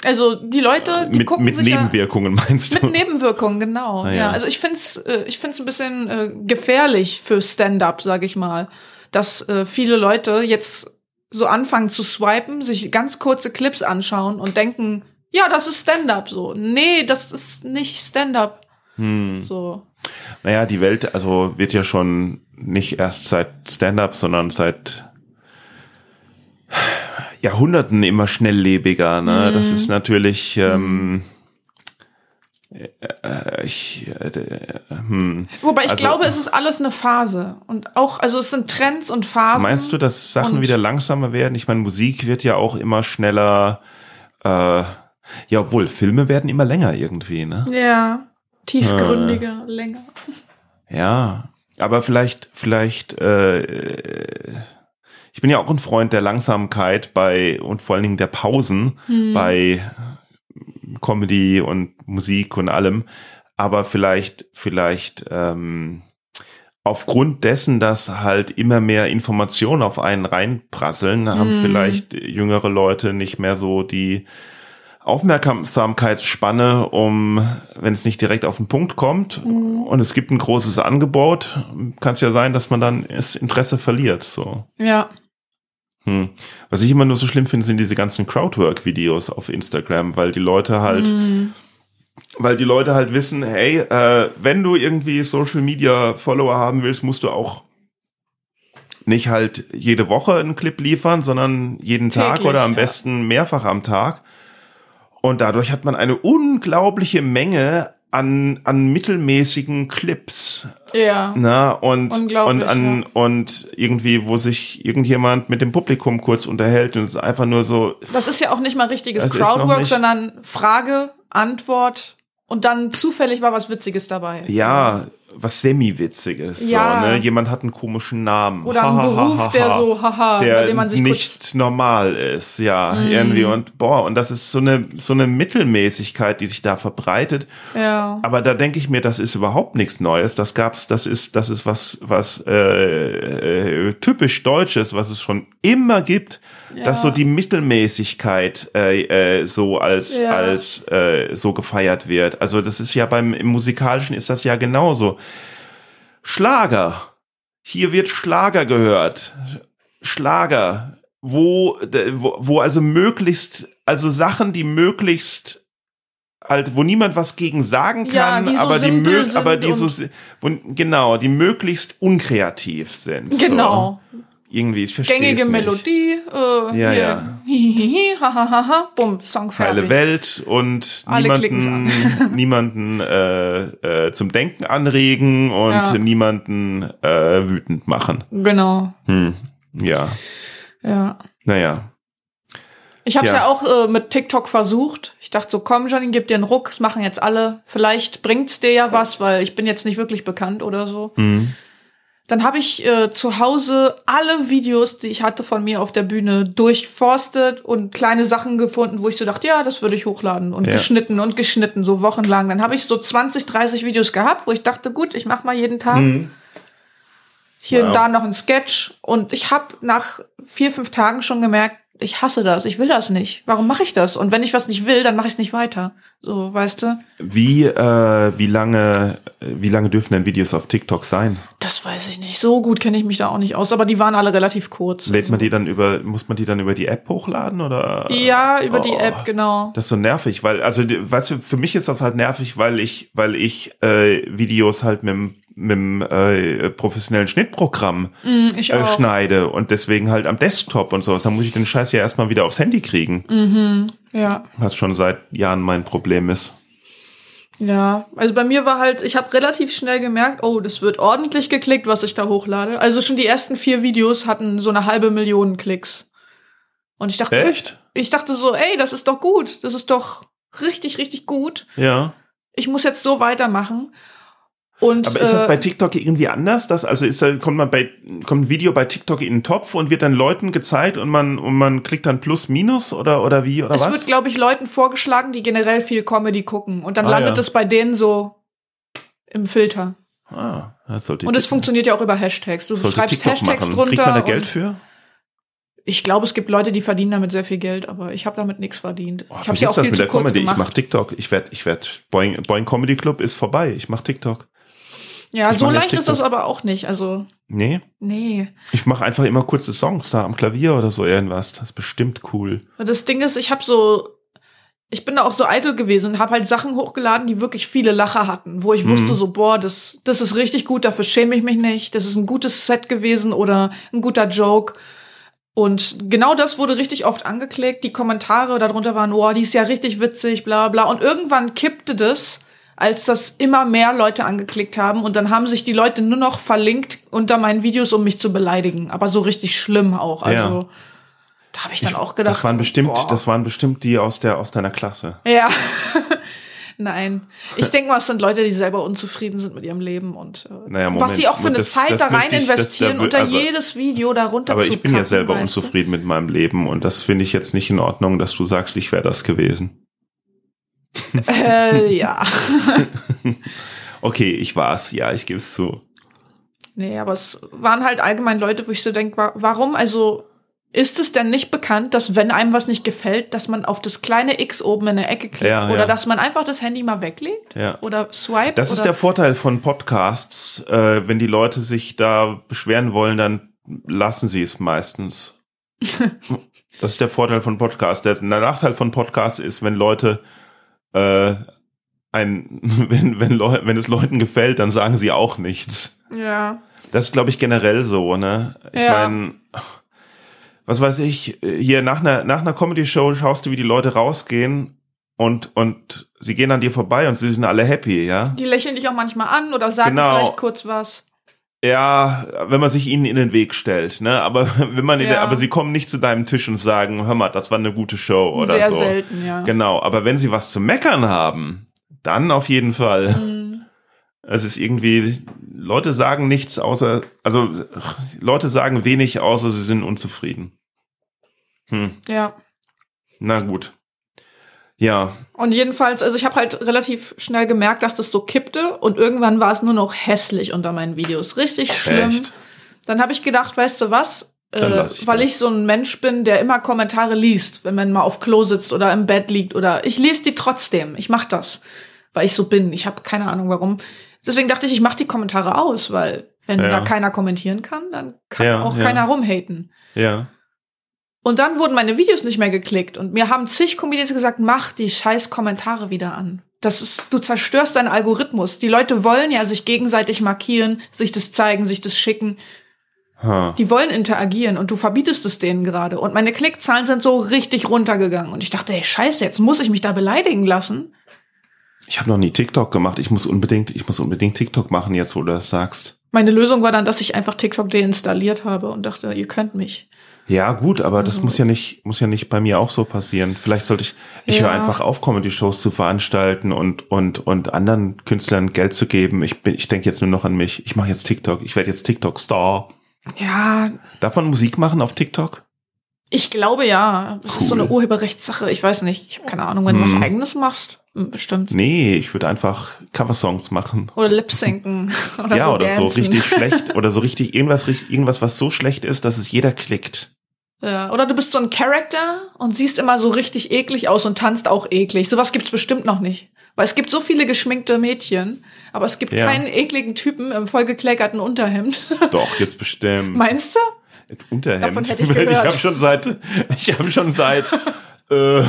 Also die Leute, die mit, gucken mit sich ja Nebenwirkungen (laughs) meinst mit du? Nebenwirkungen, genau. Ah, ja. ja. also ich find's, äh, ich find's ein bisschen äh, gefährlich für Stand-up, sag ich mal, dass äh, viele Leute jetzt so anfangen zu swipen, sich ganz kurze Clips anschauen und denken, ja, das ist Stand-up so. Nee, das ist nicht Stand-up. Hm. So. Naja, die Welt, also wird ja schon nicht erst seit Stand-up, sondern seit Jahrhunderten immer schnelllebiger. Ne? Mhm. Das ist natürlich. Ähm, äh, ich, äh, äh, hm. Wobei ich Also- glaube, es ist alles eine Phase. Und auch, also es sind Trends und Phasen. Meinst du, dass Sachen wieder langsamer werden? Ich meine, Musik wird ja auch immer schneller. Äh, ja, obwohl Filme werden immer länger irgendwie, ne? Ja. Tiefgründiger, länger. Ja, aber vielleicht, vielleicht, äh, ich bin ja auch ein Freund der Langsamkeit bei und vor allen Dingen der Pausen bei Comedy und Musik und allem. Aber vielleicht, vielleicht ähm, aufgrund dessen, dass halt immer mehr Informationen auf einen reinprasseln, haben Mhm. vielleicht jüngere Leute nicht mehr so die Aufmerksamkeitsspanne, um, wenn es nicht direkt auf den Punkt kommt und es gibt ein großes Angebot, kann es ja sein, dass man dann das Interesse verliert. So. Ja. Hm. Was ich immer nur so schlimm finde, sind diese ganzen Crowdwork-Videos auf Instagram, weil die Leute halt, Mhm. weil die Leute halt wissen, hey, äh, wenn du irgendwie Social Media Follower haben willst, musst du auch nicht halt jede Woche einen Clip liefern, sondern jeden Tag Täglich, oder am ja. besten mehrfach am Tag. Und dadurch hat man eine unglaubliche Menge an, an mittelmäßigen Clips. Ja. Na, und, und an, ja. und irgendwie, wo sich irgendjemand mit dem Publikum kurz unterhält und es ist einfach nur so, Das ist ja auch nicht mal richtiges Crowdwork, sondern Frage, Antwort und dann zufällig war was Witziges dabei. ja, was semi-witziges. Ja. So, ne? Jemand hat einen komischen Namen. Oder Ha, ha, ha, Beruf, ha, der so, haha, bei der dem man sich nicht normal ist, ja, Mm. irgendwie und boah, und das ist so eine so eine Mittelmäßigkeit, die sich da verbreitet. ja. Aber da denke ich mir, das ist überhaupt nichts Neues. Das gab's, das ist, das ist was, was äh, äh, typisch Deutsches, was es schon immer gibt, dass so die Mittelmäßigkeit äh, äh, so als Ja. als äh, so gefeiert wird. Also das ist ja beim im musikalischen ist das ja genauso. Schlager. Hier wird Schlager gehört. Schlager, wo, wo, wo also möglichst, also Sachen, die möglichst halt, wo niemand was gegen sagen Ja, kann, die so aber die mög, aber die so, wo, genau, die möglichst unkreativ sind. Genau. So. Irgendwie, ich verstehe Gängige nicht. Melodie, äh, Ja, ja. hihihi, hahaha, bumm, Song fertig. Heile Welt und Alle niemanden, (laughs) niemanden äh, äh, zum Denken anregen und Ja. niemanden äh, wütend machen. Genau, Hm. Ja, ja. naja. Ich habe es Ja. ja. auch äh, mit TikTok versucht. Ich dachte so, komm Janine, gib dir einen Ruck, das machen jetzt alle. Vielleicht bringt's dir ja was, weil ich bin jetzt nicht wirklich bekannt oder so. Hm. Dann habe ich äh, zu Hause alle Videos, die ich hatte von mir auf der Bühne, durchforstet und kleine Sachen gefunden, wo ich so dachte, ja, das würde ich hochladen und Ja. geschnitten und geschnitten, so wochenlang. Dann habe ich so 20, 30 Videos gehabt, wo ich dachte, gut, ich mache mal jeden Tag hier Wow. und da noch ein Sketch. Und ich habe nach vier, fünf Tagen schon gemerkt, ich hasse das, ich will das nicht. Warum mache ich das? Und wenn ich was nicht will, dann mache ich es nicht weiter. So, weißt du? Wie, äh, wie lange, wie lange dürfen denn Videos auf TikTok sein? Das weiß ich nicht. So gut kenne ich mich da auch nicht aus, aber die waren alle relativ kurz. Lädt man die dann über, muss man die dann über die App hochladen oder? Ja, über die Oh. App, genau. Das ist so nervig, weil, also, die- weißt du, für mich ist das halt nervig, weil ich, weil ich äh, Videos halt mit dem mit dem äh, professionellen Schnittprogramm Mm, äh, schneide und deswegen halt am Desktop und sowas. Da muss ich den Scheiß ja erstmal wieder aufs Handy kriegen, Mhm. Ja, was schon seit Jahren mein Problem ist. ja. Also bei mir war halt, ich habe relativ schnell gemerkt, oh, das wird ordentlich geklickt, was ich da hochlade. Also schon die ersten vier Videos hatten so eine halbe Million Klicks. Und ich dachte, Echt? ich dachte so, ey, das ist doch gut. Das ist doch richtig, richtig gut. Ja. Ich muss jetzt so weitermachen. Und, Aber ist das äh, bei TikTok irgendwie anders? Das, also ist da, kommt man bei, kommt ein Video bei TikTok in den Topf und wird dann Leuten gezeigt und man, und man klickt dann plus, minus oder, oder wie, oder es was? wird, glaube ich, Leuten vorgeschlagen, die generell viel Comedy gucken. Und dann Ah, landet ja. es bei denen so im Filter. ah, das sollte Und es funktioniert ja auch über Hashtags. Du sollte schreibst TikTok Hashtags machen. drunter. Kriegt man da Geld für? Ich glaube, es gibt Leute, die verdienen damit sehr viel Geld, aber ich habe damit nichts verdient. Oh, ich habe ja auch das viel mit zu der Comedy. Ich gemacht. mach TikTok. Ich werd, ich werd, Boing, Boing Comedy Club ist vorbei. Ich mach TikTok. Ja, ich so leicht ist das aber auch nicht. Also, Nee. nee. Ich mache einfach immer kurze Songs da am Klavier oder so irgendwas. Das ist bestimmt cool. Das Ding ist, ich habe so, ich bin da auch so eitel gewesen und habe halt Sachen hochgeladen, die wirklich viele Lacher hatten, wo ich Mhm. wusste so, boah, das, das ist richtig gut, dafür schäme ich mich nicht, das ist ein gutes Set gewesen oder ein guter Joke. Und genau das wurde richtig oft angeklickt. Die Kommentare darunter waren, boah, die ist ja richtig witzig, bla bla. Und irgendwann kippte das, als das immer mehr Leute angeklickt haben. Und dann haben sich die Leute nur noch verlinkt unter meinen Videos, um mich zu beleidigen. Aber so richtig schlimm auch. Also Ja. da habe ich dann auch gedacht. Das waren bestimmt, boah. das waren bestimmt die aus der, aus deiner Klasse. Ja. (laughs) Nein. Ich denke mal, es sind Leute, die selber unzufrieden sind mit ihrem Leben und äh, Naja, Moment. was die auch für eine Das- Zeit das da rein ich- das- investieren, da unter aber- jedes Video darunter Aber zu ich bin ja kacken, selber weißt du? unzufrieden mit meinem Leben und das finde ich jetzt nicht in Ordnung, dass du sagst, ich wäre das gewesen. Äh, ja. (laughs) Okay, ich war's. Ja, ich gebe es zu. Nee, aber es waren halt allgemein Leute, wo ich so denke, wa warum? Also ist es denn nicht bekannt, dass wenn einem was nicht gefällt, dass man auf das kleine X oben in der Ecke klickt Ja, oder ja. dass man einfach das Handy mal weglegt Ja. oder swipe? Das oder ist der Vorteil von Podcasts. Äh, wenn die Leute sich da beschweren wollen, dann lassen sie es meistens. (laughs) das ist der Vorteil von Podcasts. Der, der Nachteil von Podcasts ist, wenn Leute äh, ein, (laughs) wenn, wenn, Leu wenn es Leuten gefällt, dann sagen sie auch nichts. ja. Das ist, glaube ich, generell so, ne? Ich Ja. meine, was weiß ich, hier nach einer, nach einer Comedy-Show schaust du, wie die Leute rausgehen und, und sie gehen an dir vorbei und sie sind alle happy, ja? Die lächeln dich auch manchmal an oder sagen Genau. vielleicht kurz was. Ja, wenn man sich ihnen in den Weg stellt, ne? Aber (laughs) wenn man, Ja. aber sie kommen nicht zu deinem Tisch und sagen, hör mal, das war eine gute Show oder Sehr so. selten, ja. Genau, aber wenn sie was zu meckern haben, dann auf jeden Fall. Mhm. Es ist irgendwie, Leute sagen nichts außer, also Leute sagen wenig außer sie sind unzufrieden. Hm, Ja. na gut. Ja, Und jedenfalls, also ich habe halt relativ schnell gemerkt, dass das so kippte und irgendwann war es nur noch hässlich unter meinen Videos. Richtig schlimm. echt. Dann habe ich gedacht, weißt du was? Äh, ich weil das. ich so ein Mensch bin, der immer Kommentare liest, wenn man mal auf Klo sitzt oder im Bett liegt oder ich lese die trotzdem. Ich mach das, weil ich so bin. Ich habe keine Ahnung warum. Deswegen dachte ich, ich mache die Kommentare aus, weil wenn Ja. da keiner kommentieren kann, dann kann Ja, auch ja. keiner rumhaten. ja. Und dann wurden meine Videos nicht mehr geklickt und mir haben zig Comedians gesagt, mach die scheiß Kommentare wieder an. Das ist, du zerstörst deinen Algorithmus. Die Leute wollen ja sich gegenseitig markieren, sich das zeigen, sich das schicken. Ha. Die wollen interagieren und du verbietest es denen gerade. Und meine Klickzahlen sind so richtig runtergegangen. Und ich dachte, ey, scheiße, jetzt muss ich mich da beleidigen lassen. Ich habe noch nie TikTok gemacht. Ich muss unbedingt, ich muss unbedingt TikTok machen jetzt, wo du das sagst. Meine Lösung war dann, dass ich einfach TikTok deinstalliert habe und dachte, ihr könnt mich. Ja, gut, aber das Also- muss ja nicht, muss ja nicht bei mir auch so passieren. Vielleicht sollte ich, ich Ja. höre einfach auf, Comedy-Shows zu veranstalten und, und, und anderen Künstlern Geld zu geben. Ich bin, ich denke jetzt nur noch an mich. Ich mache jetzt TikTok. Ich werde jetzt TikTok-Star. Ja, Darf man Musik machen auf TikTok? ich glaube ja. Das ist so Cool. eine Urheberrechtssache. Ich weiß nicht. Ich habe keine Ahnung, wenn du Hm. was eigenes machst. Bestimmt. Nee, ich würde einfach Coversongs machen. Oder Lip-Sinken. (laughs) Oder ja, so oder so dancen. richtig (laughs) schlecht. Oder so richtig, irgendwas, richtig- irgendwas, was so schlecht ist, dass es jeder klickt. Ja, oder du bist so ein Charakter und siehst immer so richtig eklig aus und tanzt auch eklig. Sowas gibt's bestimmt noch nicht. Weil es gibt so viele geschminkte Mädchen, aber es gibt Ja. keinen ekligen Typen im vollgekleckerten Unterhemd. (laughs) Doch, jetzt bestimmt. Meinst du? Unterhemd. Davon hätte ich (laughs) ich gehört. habe schon seit, ich habe schon seit, (laughs) äh,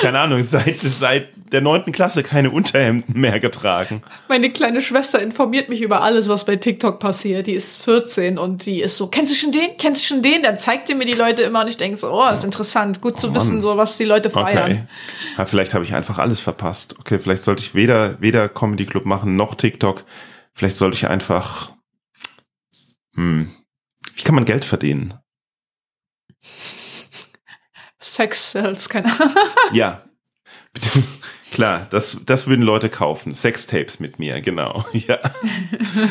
keine Ahnung, seit, seit der neunten Klasse keine Unterhemden mehr getragen. Meine kleine Schwester informiert mich über alles, was bei TikTok passiert. Die ist 14 und die ist so, kennst du schon den? Kennst du schon den? Dann zeigt sie mir die Leute immer und ich denke so, oh, ist interessant, gut zu Mann. wissen, so was die Leute feiern. Okay. Ja, vielleicht habe ich einfach alles verpasst. Okay, vielleicht sollte ich weder, weder Comedy Club machen noch TikTok. Vielleicht sollte ich einfach, hm, wie kann man Geld verdienen? Sex Sales, keine Ahnung. (laughs) Ja. (laughs) Klar, das, das würden Leute kaufen. Sextapes mit mir, genau. (laughs) Ja.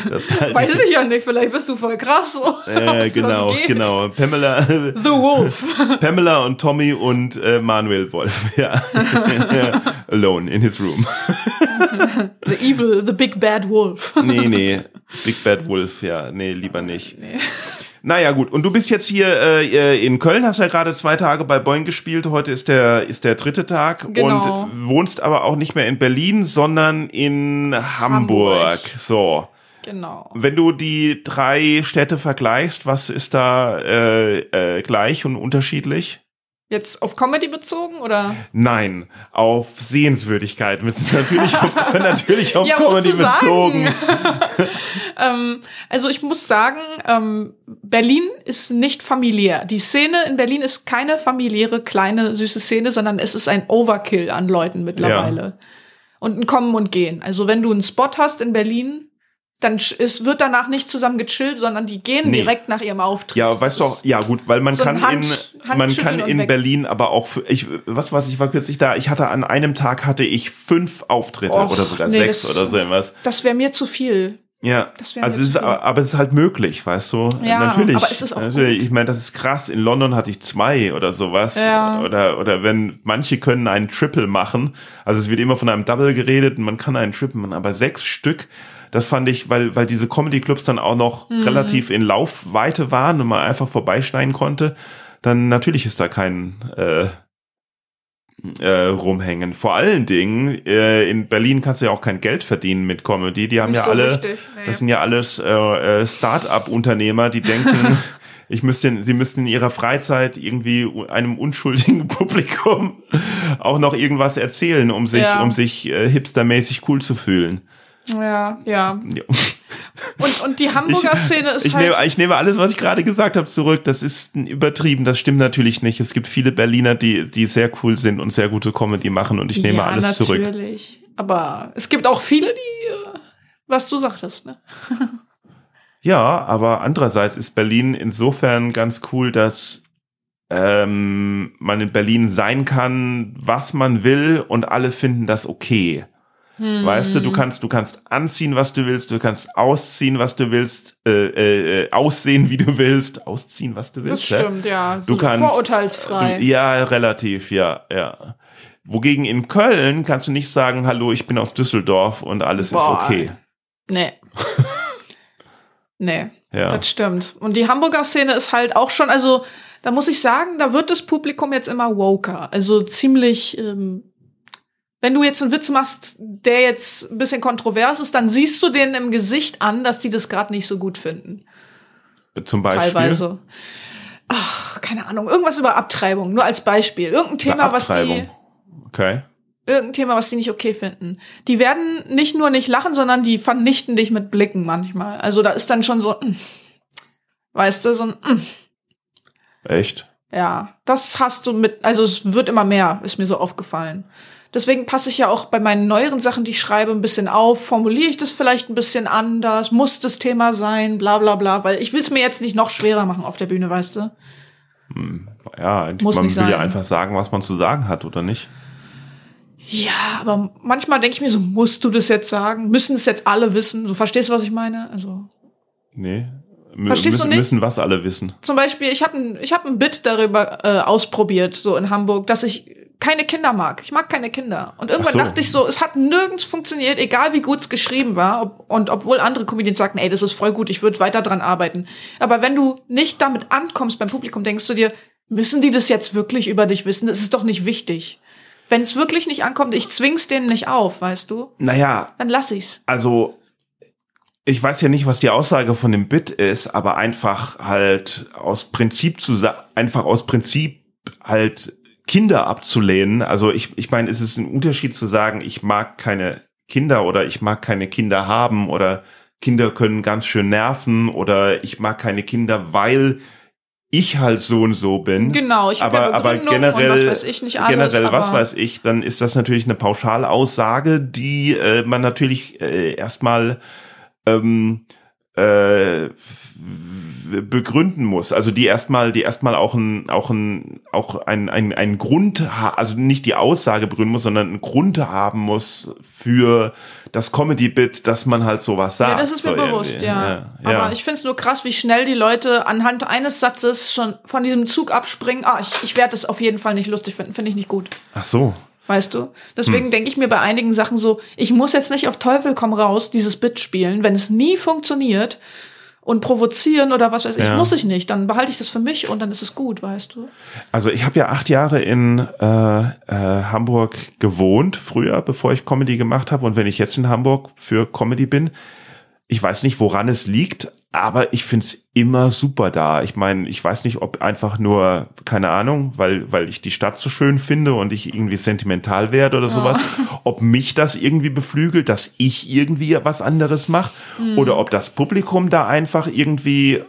Das Weiß ich ja nicht, vielleicht bist du voll krass. So, äh, genau, genau. Pamela. The Wolf. Pamela und Tommy und äh, Manuel Wolf, ja. Alone in his room. the evil, the big bad wolf. nee, nee. Big bad wolf, ja. Nee, lieber nicht. Nee. Naja, gut. Und du bist jetzt hier äh, in Köln, hast ja gerade zwei Tage bei Boing gespielt. Heute ist der, ist der dritte Tag. Genau. Und wohnst aber auch nicht mehr in Berlin, sondern in Hamburg. Hamburg. So. Genau. Wenn du die drei Städte vergleichst, was ist da äh, äh, gleich und unterschiedlich? Jetzt auf Comedy bezogen oder? Nein, auf Sehenswürdigkeit. Wir sind natürlich (laughs) auf, natürlich auf ja, Comedy bezogen. (laughs) ähm, also ich muss sagen, ähm, Berlin ist nicht familiär. Die Szene in Berlin ist keine familiäre, kleine, süße Szene, sondern es ist ein Overkill an Leuten mittlerweile. Ja. Und ein Kommen und Gehen. Also wenn du einen Spot hast in Berlin, dann es wird danach nicht zusammen gechillt, sondern die gehen nee. direkt nach ihrem Auftritt. Ja, weißt du auch, ja gut, weil man so kann Hand, in man kann in Berlin aber auch ich was was ich war kürzlich da, ich hatte an einem Tag hatte ich fünf Auftritte Och, oder sogar nee, sechs das, oder so irgendwas. Das wäre mir zu viel. Ja, also es ist, aber es ist halt möglich, weißt du? Ja, natürlich. Aber es ist auch natürlich, ich meine, das ist krass. In London hatte ich zwei oder sowas. Ja. Oder oder wenn manche können einen Triple machen. Also es wird immer von einem Double geredet und man kann einen Triple machen, aber sechs Stück das fand ich, weil, weil diese Comedy-Clubs dann auch noch mhm. relativ in Laufweite waren und man einfach vorbeischneiden konnte, dann natürlich ist da kein äh, äh, rumhängen. Vor allen Dingen, äh, in Berlin kannst du ja auch kein Geld verdienen mit Comedy. Die haben Nicht ja so alle, richtig, nee. das sind ja alles äh, äh Start-up-Unternehmer, die denken, (laughs) ich müsste, sie müssten in ihrer Freizeit irgendwie einem unschuldigen (laughs) Publikum auch noch irgendwas erzählen, um sich, ja. um sich äh, hipstermäßig cool zu fühlen. Ja, ja. ja. Und, und die Hamburger Szene ist ich halt. Nehme, ich nehme alles, was ich gerade gesagt habe, zurück. Das ist übertrieben. Das stimmt natürlich nicht. Es gibt viele Berliner, die, die sehr cool sind und sehr gute Comedy machen und ich nehme ja, alles natürlich. zurück. Natürlich. Aber es gibt auch viele, die, äh, was du sagtest, ne? (laughs) ja, aber andererseits ist Berlin insofern ganz cool, dass ähm, man in Berlin sein kann, was man will und alle finden das okay. Hm. Weißt du, du kannst, du kannst anziehen, was du willst, du kannst ausziehen, was du willst, äh, äh, äh aussehen, wie du willst, ausziehen, was du willst. Das stimmt, ja. So du kannst, vorurteilsfrei. Du, ja, relativ, ja, ja. Wogegen in Köln kannst du nicht sagen, hallo, ich bin aus Düsseldorf und alles Boah. ist okay. Nee. (laughs) nee, ja. das stimmt. Und die Hamburger Szene ist halt auch schon, also da muss ich sagen, da wird das Publikum jetzt immer woker. Also ziemlich ähm, wenn du jetzt einen Witz machst, der jetzt ein bisschen kontrovers ist, dann siehst du denen im Gesicht an, dass die das gerade nicht so gut finden. Zum Beispiel. Teilweise. Ach, keine Ahnung. Irgendwas über Abtreibung, nur als Beispiel. Irgendein Thema, was die. Okay. Irgendein Thema, was die nicht okay finden. Die werden nicht nur nicht lachen, sondern die vernichten dich mit Blicken manchmal. Also da ist dann schon so, mm, weißt du, so ein. Mm. Echt? Ja, das hast du mit, also es wird immer mehr, ist mir so aufgefallen. Deswegen passe ich ja auch bei meinen neueren Sachen, die ich schreibe, ein bisschen auf. Formuliere ich das vielleicht ein bisschen anders? Muss das Thema sein? Bla bla bla. Weil ich will es mir jetzt nicht noch schwerer machen auf der Bühne, weißt du? Hm, ja, Muss man will sein. ja einfach sagen, was man zu sagen hat, oder nicht? Ja, aber manchmal denke ich mir so, musst du das jetzt sagen? Müssen es jetzt alle wissen? Du verstehst, was ich meine? Also. Nee. Verstehst müssen, du nicht? Müssen was alle wissen. Zum Beispiel, ich habe ein, ich hab ein Bit darüber äh, ausprobiert, so in Hamburg, dass ich keine Kinder mag. Ich mag keine Kinder. Und irgendwann so. dachte ich so, es hat nirgends funktioniert, egal wie gut es geschrieben war. Ob, und obwohl andere Comedians sagten, ey, das ist voll gut, ich würde weiter dran arbeiten. Aber wenn du nicht damit ankommst beim Publikum, denkst du dir, müssen die das jetzt wirklich über dich wissen? Das ist doch nicht wichtig. Wenn es wirklich nicht ankommt, ich zwing's denen nicht auf, weißt du? Naja. Dann lass ich's. Also, ich weiß ja nicht, was die Aussage von dem Bit ist, aber einfach halt aus Prinzip zu einfach aus Prinzip halt Kinder abzulehnen. Also ich, ich meine, es ist ein Unterschied zu sagen, ich mag keine Kinder oder ich mag keine Kinder haben oder Kinder können ganz schön nerven oder ich mag keine Kinder, weil ich halt so und so bin. Genau, ich aber, ja aber generell, was weiß ich nicht alles, generell, was weiß ich, dann ist das natürlich eine Pauschalaussage, die äh, man natürlich äh, erstmal ähm, äh, begründen muss. Also die erstmal, die erstmal auch ein, auch ein, auch ein, ein, ein Grund, also nicht die Aussage begründen muss, sondern einen Grund haben muss für das Comedy-Bit, dass man halt sowas sagt. Ja, das ist mir so bewusst, ja. ja. Aber ja. ich find's nur krass, wie schnell die Leute anhand eines Satzes schon von diesem Zug abspringen. Ah, ich, ich werde es auf jeden Fall nicht lustig finden, finde ich nicht gut. Ach so. Weißt du? Deswegen denke ich mir bei einigen Sachen so, ich muss jetzt nicht auf Teufel komm raus dieses Bit spielen, wenn es nie funktioniert und provozieren oder was weiß ich, Ja. muss ich nicht. Dann behalte ich das für mich und dann ist es gut, weißt du? Also ich habe ja acht Jahre in äh, äh, Hamburg gewohnt, früher, bevor ich Comedy gemacht habe. Und wenn ich jetzt in Hamburg für Comedy bin, ich weiß nicht, woran es liegt, aber ich find's immer super da. Ich meine, ich weiß nicht, ob einfach nur, keine Ahnung, weil, weil ich die Stadt so schön finde und ich irgendwie sentimental werde oder sowas, ob mich das irgendwie beflügelt, dass ich irgendwie was anderes mache oder ob das Publikum da einfach irgendwie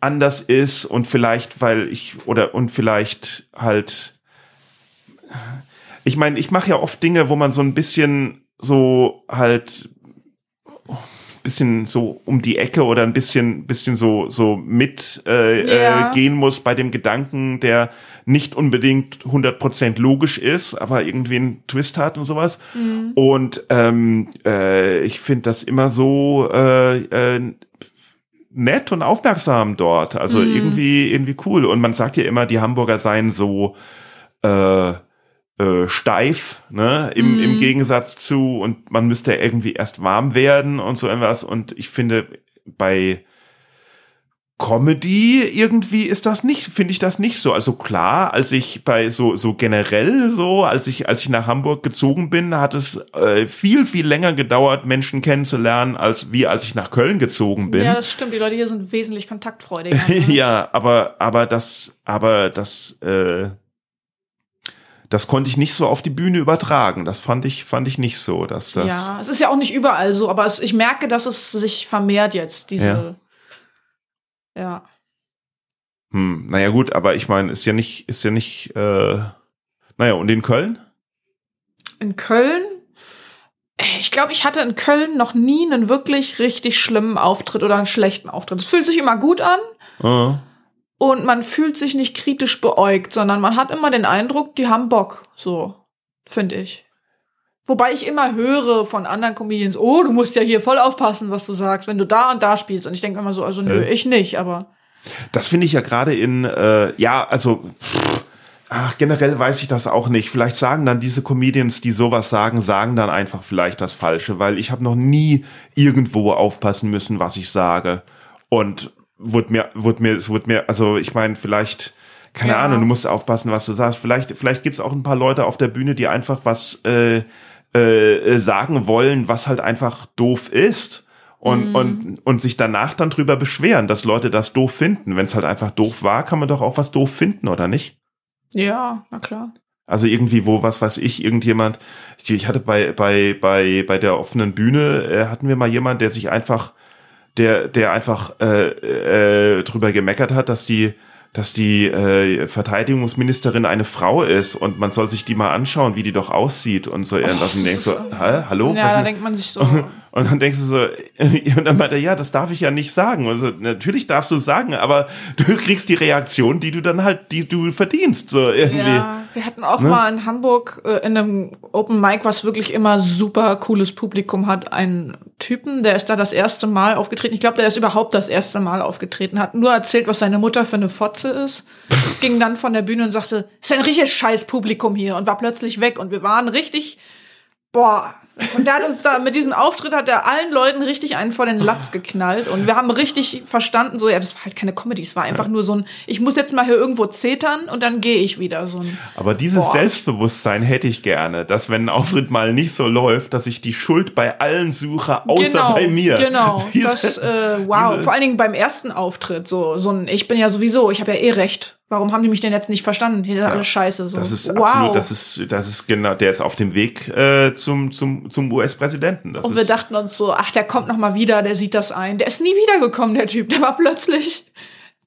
anders ist und vielleicht, weil ich, oder und vielleicht halt, ich meine, ich mache ja oft Dinge, wo man so ein bisschen so halt bisschen so um die Ecke oder ein bisschen bisschen so so mit äh, Ja. äh, gehen muss bei dem Gedanken, der nicht unbedingt 100% logisch ist, aber irgendwie einen Twist hat und sowas. Und ähm, äh, ich finde das immer so äh, äh, nett und aufmerksam dort. Also irgendwie irgendwie cool. Und man sagt ja immer, die Hamburger seien so äh, äh, steif, ne, im, im Gegensatz zu, und man müsste irgendwie erst warm werden und so irgendwas. Und ich finde, bei Comedy irgendwie ist das nicht, finde ich das nicht so. Also klar, als ich bei so, so generell so, als ich, als ich nach Hamburg gezogen bin, hat es äh, viel, viel länger gedauert, Menschen kennenzulernen, als wie als ich nach Köln gezogen bin. Ja, das stimmt. Die Leute hier sind wesentlich kontaktfreudiger. (laughs) ne? ja, aber, aber das, aber das, äh, das konnte ich nicht so auf die Bühne übertragen. Das fand ich, fand ich nicht so, dass das. Ja, es ist ja auch nicht überall so, aber es, ich merke, dass es sich vermehrt jetzt, diese. Ja. Hm, naja, gut, aber ich meine, ist ja nicht, ist ja nicht, äh, naja, und in Köln? In Köln? Ey, Ich glaube, ich hatte in Köln noch nie einen wirklich richtig schlimmen Auftritt oder einen schlechten Auftritt. Es fühlt sich immer gut an Äh, und man fühlt sich nicht kritisch beäugt, sondern man hat immer den Eindruck, die haben Bock. So, finde ich. Wobei ich immer höre von anderen Comedians, oh, du musst ja hier voll aufpassen, was du sagst, wenn du da und da spielst. Und ich denke immer so, also nö, Äh. ich nicht, aber das finde ich ja gerade in, äh, ja, also, pff, ach, generell weiß ich das auch nicht. Vielleicht sagen dann diese Comedians, die sowas sagen, sagen dann einfach vielleicht das Falsche, weil ich habe noch nie irgendwo aufpassen müssen, was ich sage. Und wurde mir, wurde mir, es wurde mir, also ich meine, vielleicht, keine Ja. Ahnung, du musst aufpassen, was du sagst. Vielleicht, vielleicht gibt's auch ein paar Leute auf der Bühne, die einfach was äh, äh, sagen wollen, was halt einfach doof ist. Und, und, und sich danach dann drüber beschweren, dass Leute das doof finden. Wenn es halt einfach doof war, kann man doch auch was doof finden, oder nicht? ja, na klar. Also irgendwie, wo, was weiß ich, irgendjemand, ich, ich hatte bei, bei, bei, bei der offenen Bühne, äh, hatten wir mal jemand, der sich einfach, der, der einfach äh, äh, drüber gemeckert hat, dass die, dass die äh, Verteidigungsministerin eine Frau ist und man soll sich die mal anschauen, wie die doch aussieht und so irgendwas. Und das denkst so, hä, hallo? Ja, Was da denkt man sich so, (laughs) Und dann denkst du so, (laughs) und dann meinte er, ja, das darf ich ja nicht sagen. Also natürlich darfst du es sagen, aber du kriegst die Reaktion, die du dann halt, die du verdienst, so irgendwie. Ja, wir hatten auch Ne? mal in Hamburg äh, in einem Open Mic, was wirklich immer super cooles Publikum hat, einen Typen, der ist da das erste Mal aufgetreten. Ich glaube, der ist überhaupt das erste Mal aufgetreten, hat nur erzählt, was seine Mutter für eine Fotze ist, (laughs) ging dann von der Bühne und sagte, ist ein richtiges scheiß Publikum hier und war plötzlich weg und wir waren richtig, boah. Und der hat uns da, mit diesem Auftritt hat er allen Leuten richtig einen vor den Latz geknallt und wir haben richtig verstanden, so, ja, das war halt keine Comedy, es war einfach nur so ein, ich muss jetzt mal hier irgendwo zetern und dann gehe ich wieder, so ein, Aber dieses Boah. Selbstbewusstsein hätte ich gerne, dass wenn ein Auftritt mal nicht so läuft, dass ich die Schuld bei allen suche, außer bei mir. Genau, (laughs) Diese- das, äh, wow, vor allen Dingen beim ersten Auftritt, so, so ein, ich bin ja sowieso, ich habe ja eh recht. Warum haben die mich denn jetzt nicht verstanden? Hier ist alles scheiße, so. Das ist wow. absolut, das ist, das ist genau, der ist auf dem Weg äh, zum, zum, zum US-Präsidenten. Und wir dachten uns so, ach, der kommt noch mal wieder, der sieht das ein. Der ist nie wiedergekommen, der Typ. Der war plötzlich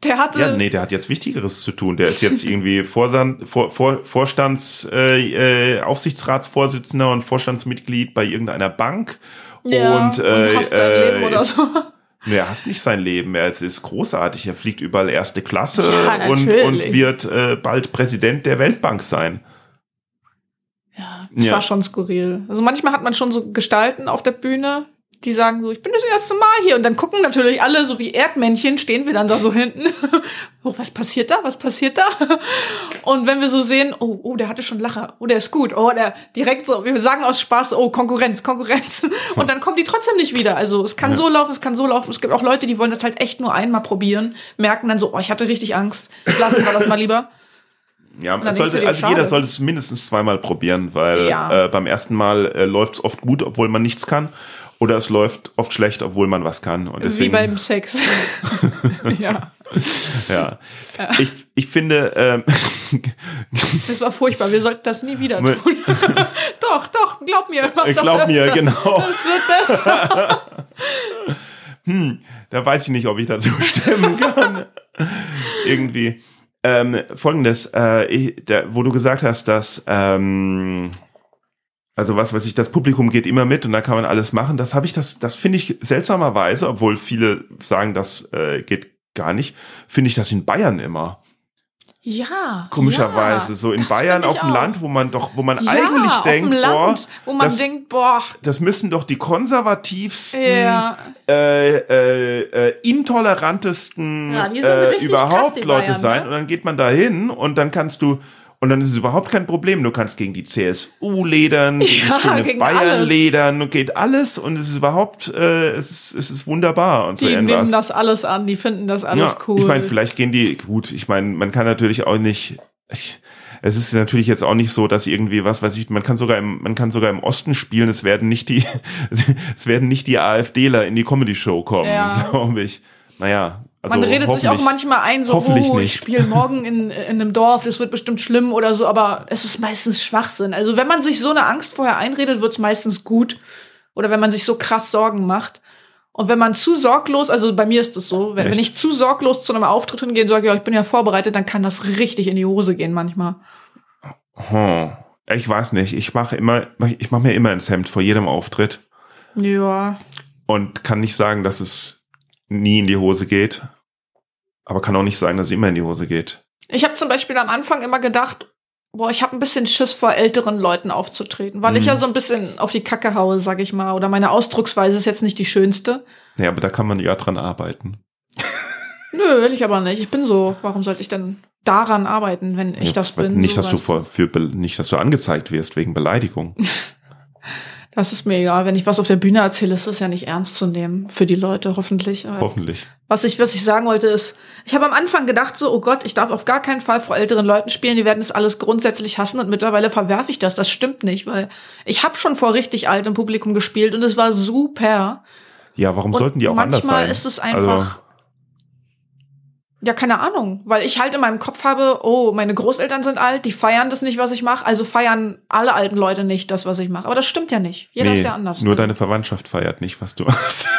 Der hatte. Ja, nee, der hat jetzt Wichtigeres zu tun. Der ist jetzt (laughs) irgendwie Vorstand, Vor, Vor, Vorstands, äh, äh, Aufsichtsratsvorsitzender und Vorstandsmitglied bei irgendeiner Bank. ja, und, äh, hasst sein äh, Leben oder ist- so. Er hasst nicht sein Leben. Er ist, großartig. Er fliegt überall erste Klasse Ja, und, und wird äh, bald Präsident der Weltbank sein. Ja, das Ja. war schon skurril. Also manchmal hat man schon so Gestalten auf der Bühne, die sagen so, ich bin das erste Mal hier. Und dann gucken natürlich alle so wie Erdmännchen, stehen wir dann da so hinten. (laughs) oh, was passiert da? Was passiert da? (laughs) Und wenn wir so sehen, oh, oh, der hatte schon Lacher. Oh, der ist gut. Oh, der direkt so, wir sagen aus Spaß, oh, Konkurrenz, Konkurrenz. (laughs) Und dann kommen die trotzdem nicht wieder. Also es kann Ja. so laufen, es kann so laufen. Es gibt auch Leute, die wollen das halt echt nur einmal probieren, merken dann so, oh, ich hatte richtig Angst. Lassen wir das mal lieber. Ja, sollte, also schade. jeder sollte es mindestens zweimal probieren, weil Ja. äh, beim ersten Mal äh, läuft es oft gut, obwohl man nichts kann. Oder es läuft oft schlecht, obwohl man was kann. Und Wie deswegen, beim Sex. (laughs) ja. ja. Ich, ich finde, ähm, (laughs) Das war furchtbar. Wir sollten das nie wieder tun. (laughs) doch, doch, glaub mir. Mach Ich das glaub mir, öfter. genau. Das wird besser. da weiß ich nicht, ob ich dazu stimmen kann. Irgendwie. Ähm, Folgendes, äh, ich, da, wo du gesagt hast, dass ähm, also was weiß ich, das Publikum geht immer mit und da kann man alles machen. Das habe ich, das, das finde ich seltsamerweise, obwohl viele sagen, das äh, geht gar nicht, finde ich das in Bayern immer. Ja. Komischerweise. ja, so in Bayern auf dem auch. Land, wo man doch, wo man ja, eigentlich denkt, Land, boah, wo man das, denkt, boah, das müssen doch die konservativsten, ja, äh, äh, äh, intolerantesten äh, krass, überhaupt die Leute Bayern, sein. ne? Und dann geht man da hin und dann kannst du, und dann ist es überhaupt kein Problem. Du kannst gegen die CSU ledern, gegen Ja, schöne gegen Bayern alles. ledern und geht alles und es ist überhaupt, äh, es ist, es ist wunderbar und so die nehmen das alles an, die finden das alles ja, cool. Ich meine, vielleicht gehen die, gut, ich meine, man kann natürlich auch nicht, ich, es ist natürlich jetzt auch nicht so, dass irgendwie, was weiß ich, man kann sogar im, man kann sogar im Osten spielen, es werden nicht die, (laughs) es werden nicht die AfDler in die Comedy-Show kommen, Ja. (laughs) glaube ich. Naja. Also man redet sich auch manchmal ein, so, oh, ich spiele morgen in, in einem Dorf, das wird bestimmt schlimm oder so, aber es ist meistens Schwachsinn. Also wenn man sich so eine Angst vorher einredet, wird's meistens gut. Oder wenn man sich so krass Sorgen macht. Und wenn man zu sorglos, also bei mir ist es so, wenn, wenn ich zu sorglos zu einem Auftritt hingehe und sage, ja, ich bin ja vorbereitet, dann kann das richtig in die Hose gehen manchmal. Hm. Ich weiß nicht, ich mache immer, ich mache mir immer ins Hemd vor jedem Auftritt Ja. und kann nicht sagen, dass es nie in die Hose geht. Aber kann auch nicht sagen, dass es immer in die Hose geht. Ich habe zum Beispiel am Anfang immer gedacht, boah, ich habe ein bisschen Schiss vor älteren Leuten aufzutreten, weil ich Mhm. ja so ein bisschen auf die Kacke haue, sag ich mal. Oder meine Ausdrucksweise ist jetzt nicht die schönste. Ja, aber da kann man ja dran arbeiten. (laughs) Nö, will ich aber nicht. Ich bin so. Warum sollte ich denn daran arbeiten, wenn ich Ja, das bin? Nicht, so, dass du vor, für, nicht, dass du angezeigt wirst wegen Beleidigung. (laughs) Das ist mir egal. Wenn ich was auf der Bühne erzähle, ist das ja nicht ernst zu nehmen. Für die Leute hoffentlich. Aber Hoffentlich. Was ich, was ich sagen wollte ist, ich habe am Anfang gedacht so, oh Gott, ich darf auf gar keinen Fall vor älteren Leuten spielen, die werden das alles grundsätzlich hassen und mittlerweile verwerfe ich das. Das stimmt nicht, weil ich habe schon vor richtig altem Publikum gespielt und es war super. Ja, warum Und sollten die auch anders manchmal sein? ist es einfach, Also, ja, keine Ahnung, weil ich halt in meinem Kopf habe, oh, meine Großeltern sind alt, die feiern das nicht, was ich mache, also feiern alle alten Leute nicht das, was ich mache. Aber das stimmt ja nicht. Jeder nee, ist ja anders. Nur Also, deine Verwandtschaft feiert nicht, was du hast.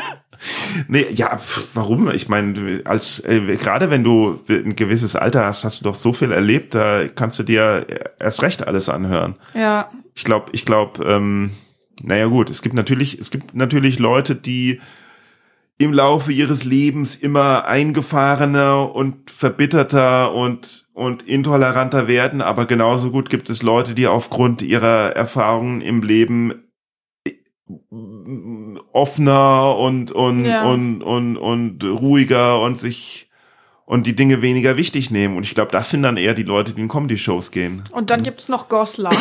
(laughs) nee, ja, pf, warum? Ich meine, als äh, gerade wenn du ein gewisses Alter hast, hast du doch so viel erlebt, da kannst du dir erst recht alles anhören. Ja, Ich glaube, ich glaube, ähm, naja gut, es gibt natürlich, es gibt natürlich Leute, die im Laufe ihres Lebens immer eingefahrener und verbitterter und, und intoleranter werden, aber genauso gut gibt es Leute, die aufgrund ihrer Erfahrungen im Leben äh, offener und, und, Ja. und, und, und ruhiger und sich und die Dinge weniger wichtig nehmen. Und ich glaube, das sind dann eher die Leute, die in Comedy-Shows gehen. und dann gibt's noch Goslar.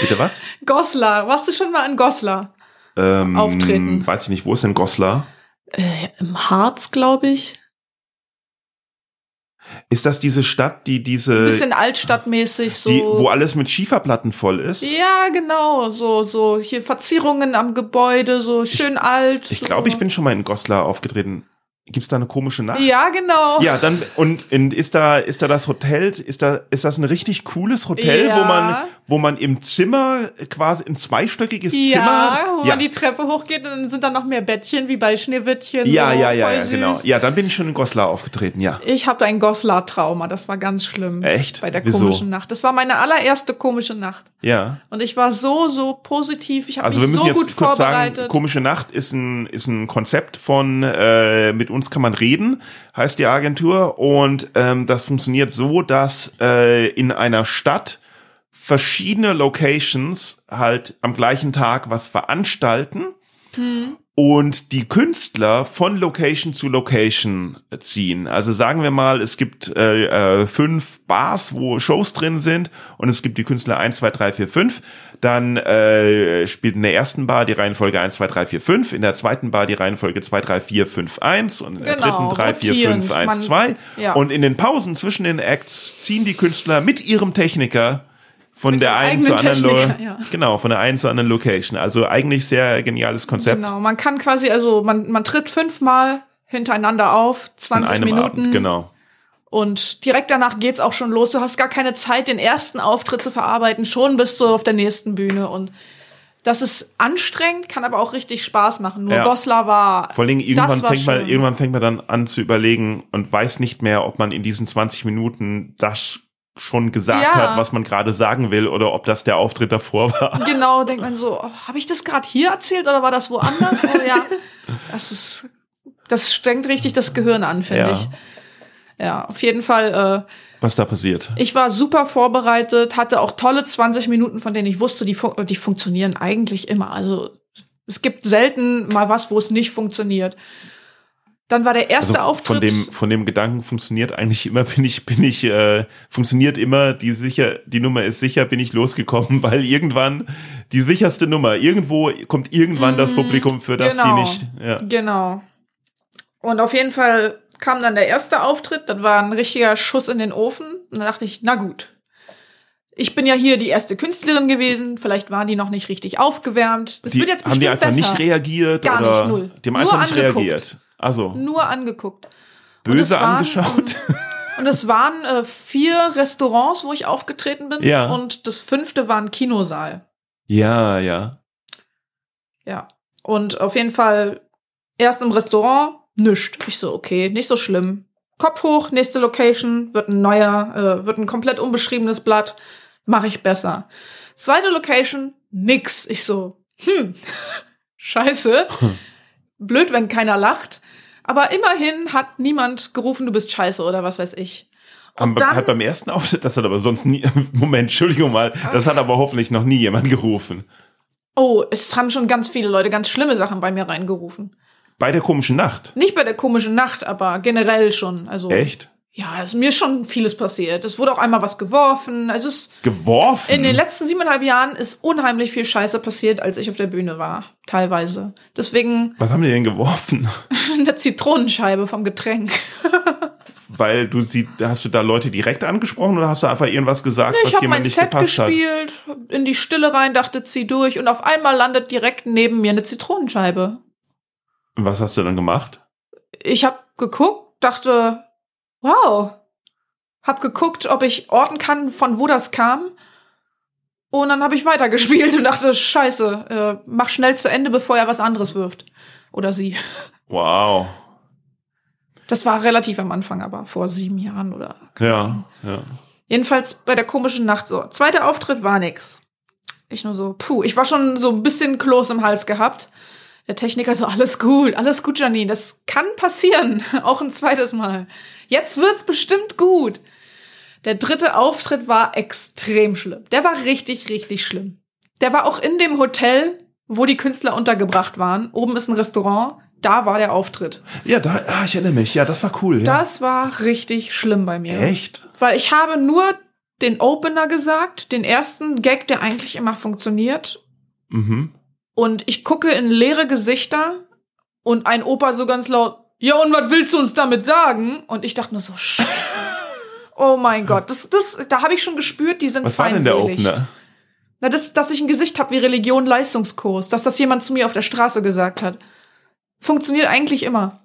Bitte was? Goslar, warst du schon mal in Goslar? Ähm, Auftreten. Weiß ich nicht, wo ist denn Goslar? Äh, Im Harz, glaube ich. Ist das diese Stadt, die Ein diese, bisschen altstadtmäßig so. die, wo alles mit Schieferplatten voll ist? ja, genau, so, so, hier Verzierungen am Gebäude, so schön alt. Ich so. glaube, ich bin schon mal in Goslar aufgetreten. Gibt's da eine komische Nacht? Ja, genau. Ja, dann und, und ist da ist da das Hotel ist da ist das ein richtig cooles Hotel, Ja. wo man wo man im Zimmer quasi ein zweistöckiges Ja, Zimmer wo ja. man die Treppe hochgeht und dann sind da noch mehr Bettchen wie bei Schneewittchen. ja, so, ja, ja, ja, genau. Ja, dann bin ich schon in Goslar aufgetreten, ja. Ich habe ein Goslar-Trauma, das war ganz schlimm. Echt? Bei der Wieso? komischen Nacht. Das war meine allererste komische Nacht. Ja. Und ich war so, so positiv. Ich habe Also wir mich müssen so jetzt gut kurz sagen, vorbereitet. komische Nacht ist ein ist ein Konzept von äh, mit uns kann man reden, heißt die Agentur und ähm, das funktioniert so, dass äh, in einer Stadt verschiedene Locations halt am gleichen Tag was veranstalten und die Künstler von Location zu Location ziehen. Also sagen wir mal, es gibt äh, äh, fünf Bars, wo Shows drin sind und es gibt die Künstler 1, 2, 3, 4, 5. Dann äh, spielt in der ersten Bar die Reihenfolge 1, 2, 3, 4, 5, in der zweiten Bar die Reihenfolge 2, 3, 4, 5, 1 und in der Genau, dritten 3, 4, rotierend. 5, 1, Man- 2. ja. Und in den Pausen zwischen den Acts ziehen die Künstler mit ihrem Techniker von der einen zur anderen Lo Techniker, ja. genau von der einen zur anderen Location also eigentlich sehr geniales Konzept Genau, man kann quasi, also man, man tritt fünfmal hintereinander auf, in 20 einem Minuten. Abend genau Und direkt danach geht's auch schon los. Du hast gar keine Zeit, den ersten Auftritt zu verarbeiten. Schon bist du auf der nächsten Bühne. Und das ist anstrengend, kann aber auch richtig Spaß machen. Nur Ja. Goslar war. Vor allen Dingen, irgendwann das war fängt man, irgendwann fängt man dann an zu überlegen und weiß nicht mehr, ob man in diesen 20 Minuten das schon gesagt Ja. hat, was man gerade sagen will, oder ob das der Auftritt davor war. (laughs) Genau, denkt man so, oh, habe ich das gerade hier erzählt oder war das woanders? oh, ja, das ist, das strengt richtig das Gehirn an, finde Ja. ich. Ja, auf jeden Fall. Äh, Was da passiert. ich war super vorbereitet, hatte auch tolle 20 Minuten, von denen ich wusste, die, fun die funktionieren eigentlich immer. Also es gibt selten mal was, wo es nicht funktioniert. Dann war der erste Also Auftritt. von dem, von dem Gedanken funktioniert eigentlich immer, (laughs) bin ich, bin ich, äh, funktioniert immer, die sicher, die Nummer ist sicher, bin ich losgekommen, (laughs) weil irgendwann die sicherste Nummer, irgendwo kommt irgendwann das Publikum, für das genau. die nicht, ja. Genau. Und auf jeden Fall kam dann der erste Auftritt, das war ein richtiger Schuss in den Ofen. Und dann dachte ich, na gut. Ich bin ja hier die erste Künstlerin gewesen, vielleicht waren die noch nicht richtig aufgewärmt. Das Die, wird jetzt haben die bestimmt einfach besser. nicht reagiert Gar oder nicht, null. die haben Nur einfach nicht angeguckt. reagiert. Also Nur angeguckt. Böse waren, angeschaut. (laughs) Und es waren äh, vier Restaurants, wo ich aufgetreten bin. Ja. Und das fünfte war ein Kinosaal. ja, ja. Ja. Und auf jeden Fall erst im Restaurant, nischt. Ich so, okay, nicht so schlimm. Kopf hoch, nächste Location, wird ein neuer, äh, wird ein komplett unbeschriebenes Blatt. Mache ich besser. Zweite Location, nix. Ich so, hm, (laughs) scheiße. (laughs) Blöd, wenn keiner lacht. Aber immerhin hat niemand gerufen, du bist scheiße oder was weiß ich. Und dann, hat beim ersten Auftritt, das hat aber sonst nie, (laughs) Moment, Entschuldigung mal, das hat aber hoffentlich noch nie jemand gerufen. oh, es haben schon ganz viele Leute ganz schlimme Sachen bei mir reingerufen. Bei der komischen Nacht. Nicht bei der komischen Nacht, aber generell schon. Also Echt? Ja, es ist mir schon vieles passiert. Es wurde auch einmal was geworfen. Also es Geworfen? in den letzten siebeneinhalb Jahren ist unheimlich viel Scheiße passiert, als ich auf der Bühne war. Teilweise. Deswegen Was haben die denn geworfen? (laughs) eine Zitronenscheibe vom Getränk. (laughs) Weil du sie, hast du da Leute direkt angesprochen oder hast du einfach irgendwas gesagt, Ich was habe jemand mein nicht Set gepasst hat? gespielt, in die Stille rein, dachte, zieh durch und auf einmal landet direkt neben mir eine Zitronenscheibe. Was hast du dann gemacht? Ich habe geguckt, dachte, wow. Hab geguckt, ob ich orten kann, von wo das kam. Und dann habe ich weitergespielt und dachte, scheiße, äh, mach schnell zu Ende, bevor er was anderes wirft. Oder sie. Wow. Das war relativ am Anfang, aber vor sieben Jahren oder. Ja, ja. Jedenfalls bei der komischen Nacht so. Zweiter Auftritt war nix. Ich nur so, puh, ich war schon so ein bisschen Kloß im Hals gehabt. Der Techniker so, alles gut, alles gut, Janine, das kann passieren. (laughs) Auch ein zweites Mal. Jetzt wird's bestimmt gut. Der dritte Auftritt war extrem schlimm. Der war richtig, richtig schlimm. Der war auch in dem Hotel, wo die Künstler untergebracht waren. Oben ist ein Restaurant. Da war der Auftritt. Ja, da, ah, ich erinnere mich. Ja, das war cool. Ja. Das war richtig schlimm bei mir. Echt? Weil ich habe nur den Opener gesagt, den ersten Gag, der eigentlich immer funktioniert. Mhm. Und ich gucke in leere Gesichter und ein Opa so ganz laut, ja, und was willst du uns damit sagen? Und ich dachte nur so, scheiße. (laughs) Oh mein Gott, das, das, da habe ich schon gespürt, die sind Was war denn der feindselig. Opener? Na, das, dass ich ein Gesicht habe wie Religion Leistungskurs, dass das jemand zu mir auf der Straße gesagt hat. Funktioniert eigentlich immer.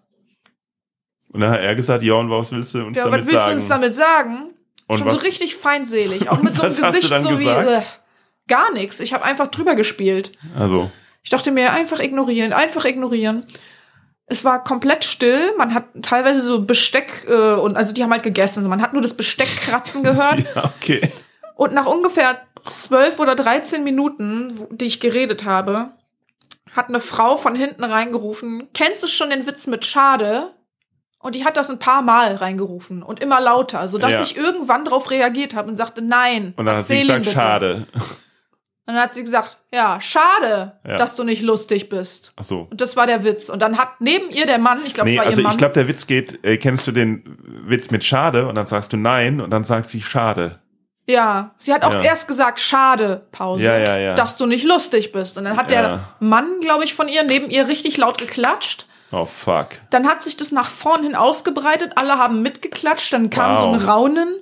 Und dann hat er gesagt, ja, und was willst du uns Ja, damit was willst sagen? du uns damit sagen? Und Schon was- so richtig feindselig. Auch (laughs) mit so einem Gesicht so wie. gesagt? Äh, gar nichts. Ich habe einfach drüber gespielt. also, Ich dachte mir, einfach ignorieren, einfach ignorieren. Es war komplett still. Man hat teilweise so Besteck äh, und also die haben halt gegessen. Man hat nur das Besteck kratzen gehört. (laughs) ja, okay. Und nach ungefähr zwölf oder 13 Minuten, die ich geredet habe, hat eine Frau von hinten reingerufen, kennst du schon den Witz mit Schade? Und die hat das ein paar Mal reingerufen und immer lauter, sodass Ja. ich irgendwann darauf reagiert habe und sagte, nein, Und dann hat sie gesagt, bitte. schade. Und dann hat sie gesagt, ja, schade, Ja. dass du nicht lustig bist. Ach so. Und das war der Witz. Und dann hat neben ihr der Mann, ich glaube, Nee, es war also ihr Mann. ich glaube, der Witz geht, äh, kennst du den Witz mit schade? Und dann sagst du nein und dann sagt sie schade. ja, sie hat auch Ja. erst gesagt, schade, Pause, Ja, ja, ja. dass du nicht lustig bist. Und dann hat Ja. der Mann, glaube ich, von ihr neben ihr richtig laut geklatscht. Oh, fuck. Dann hat sich das nach vorn hin ausgebreitet, alle haben mitgeklatscht, dann kam Wow. so ein Raunen.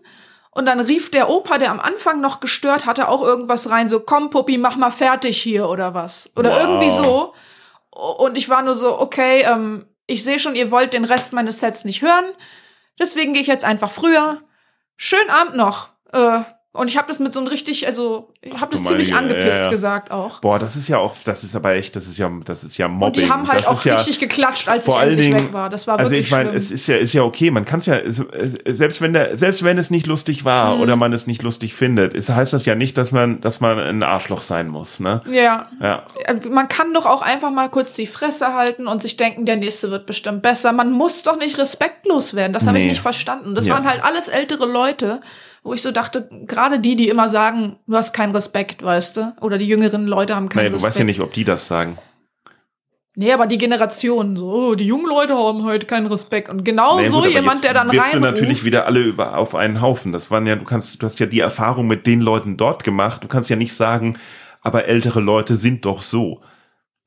Und dann rief der Opa, der am Anfang noch gestört hatte, auch irgendwas rein, so, komm, Puppi, mach mal fertig hier oder was. Oder Wow. irgendwie so. Und ich war nur so, okay, ähm, ich sehe schon, ihr wollt den Rest meines Sets nicht hören. Deswegen gehe ich jetzt einfach früher. Schönen Abend noch. Äh, und ich habe das mit so einem richtig, also, ich habe das ziemlich meine angepisst ja, ja. gesagt auch. Boah, das ist ja auch, das ist aber echt, das ist ja, das ist ja Mobbing. Und die haben halt das auch ist ja, richtig geklatscht, als vor ich allen endlich Dingen- weg war. Das war also wirklich ich meine, es ist ja, ist ja okay. Man kann es ja, selbst wenn der, selbst wenn es nicht lustig Mhm. war oder man es nicht lustig findet, ist, heißt das ja nicht, dass man, dass man ein Arschloch sein muss, ne? ja. Ja. Äh, Man kann doch auch einfach mal kurz die Fresse halten und sich denken, der nächste wird bestimmt besser. Man muss doch nicht respektlos werden. Das habe ich Nee. nicht verstanden. Das waren halt alles ältere Leute, wo ich so dachte, gerade die, die immer sagen, du hast keinen Respekt, weißt du? Oder die jüngeren Leute haben keinen Naja, du Respekt. weißt ja nicht, ob die das sagen. Nee, aber die Generation, so, oh, die jungen Leute haben heute keinen Respekt. Und genau Naja, so gut, jemand, der dann wirfst du reinruft. natürlich wieder alle über, auf einen Haufen. Das waren ja, du kannst, du hast ja die Erfahrung mit den Leuten dort gemacht. Du kannst ja nicht sagen, aber ältere Leute sind doch so.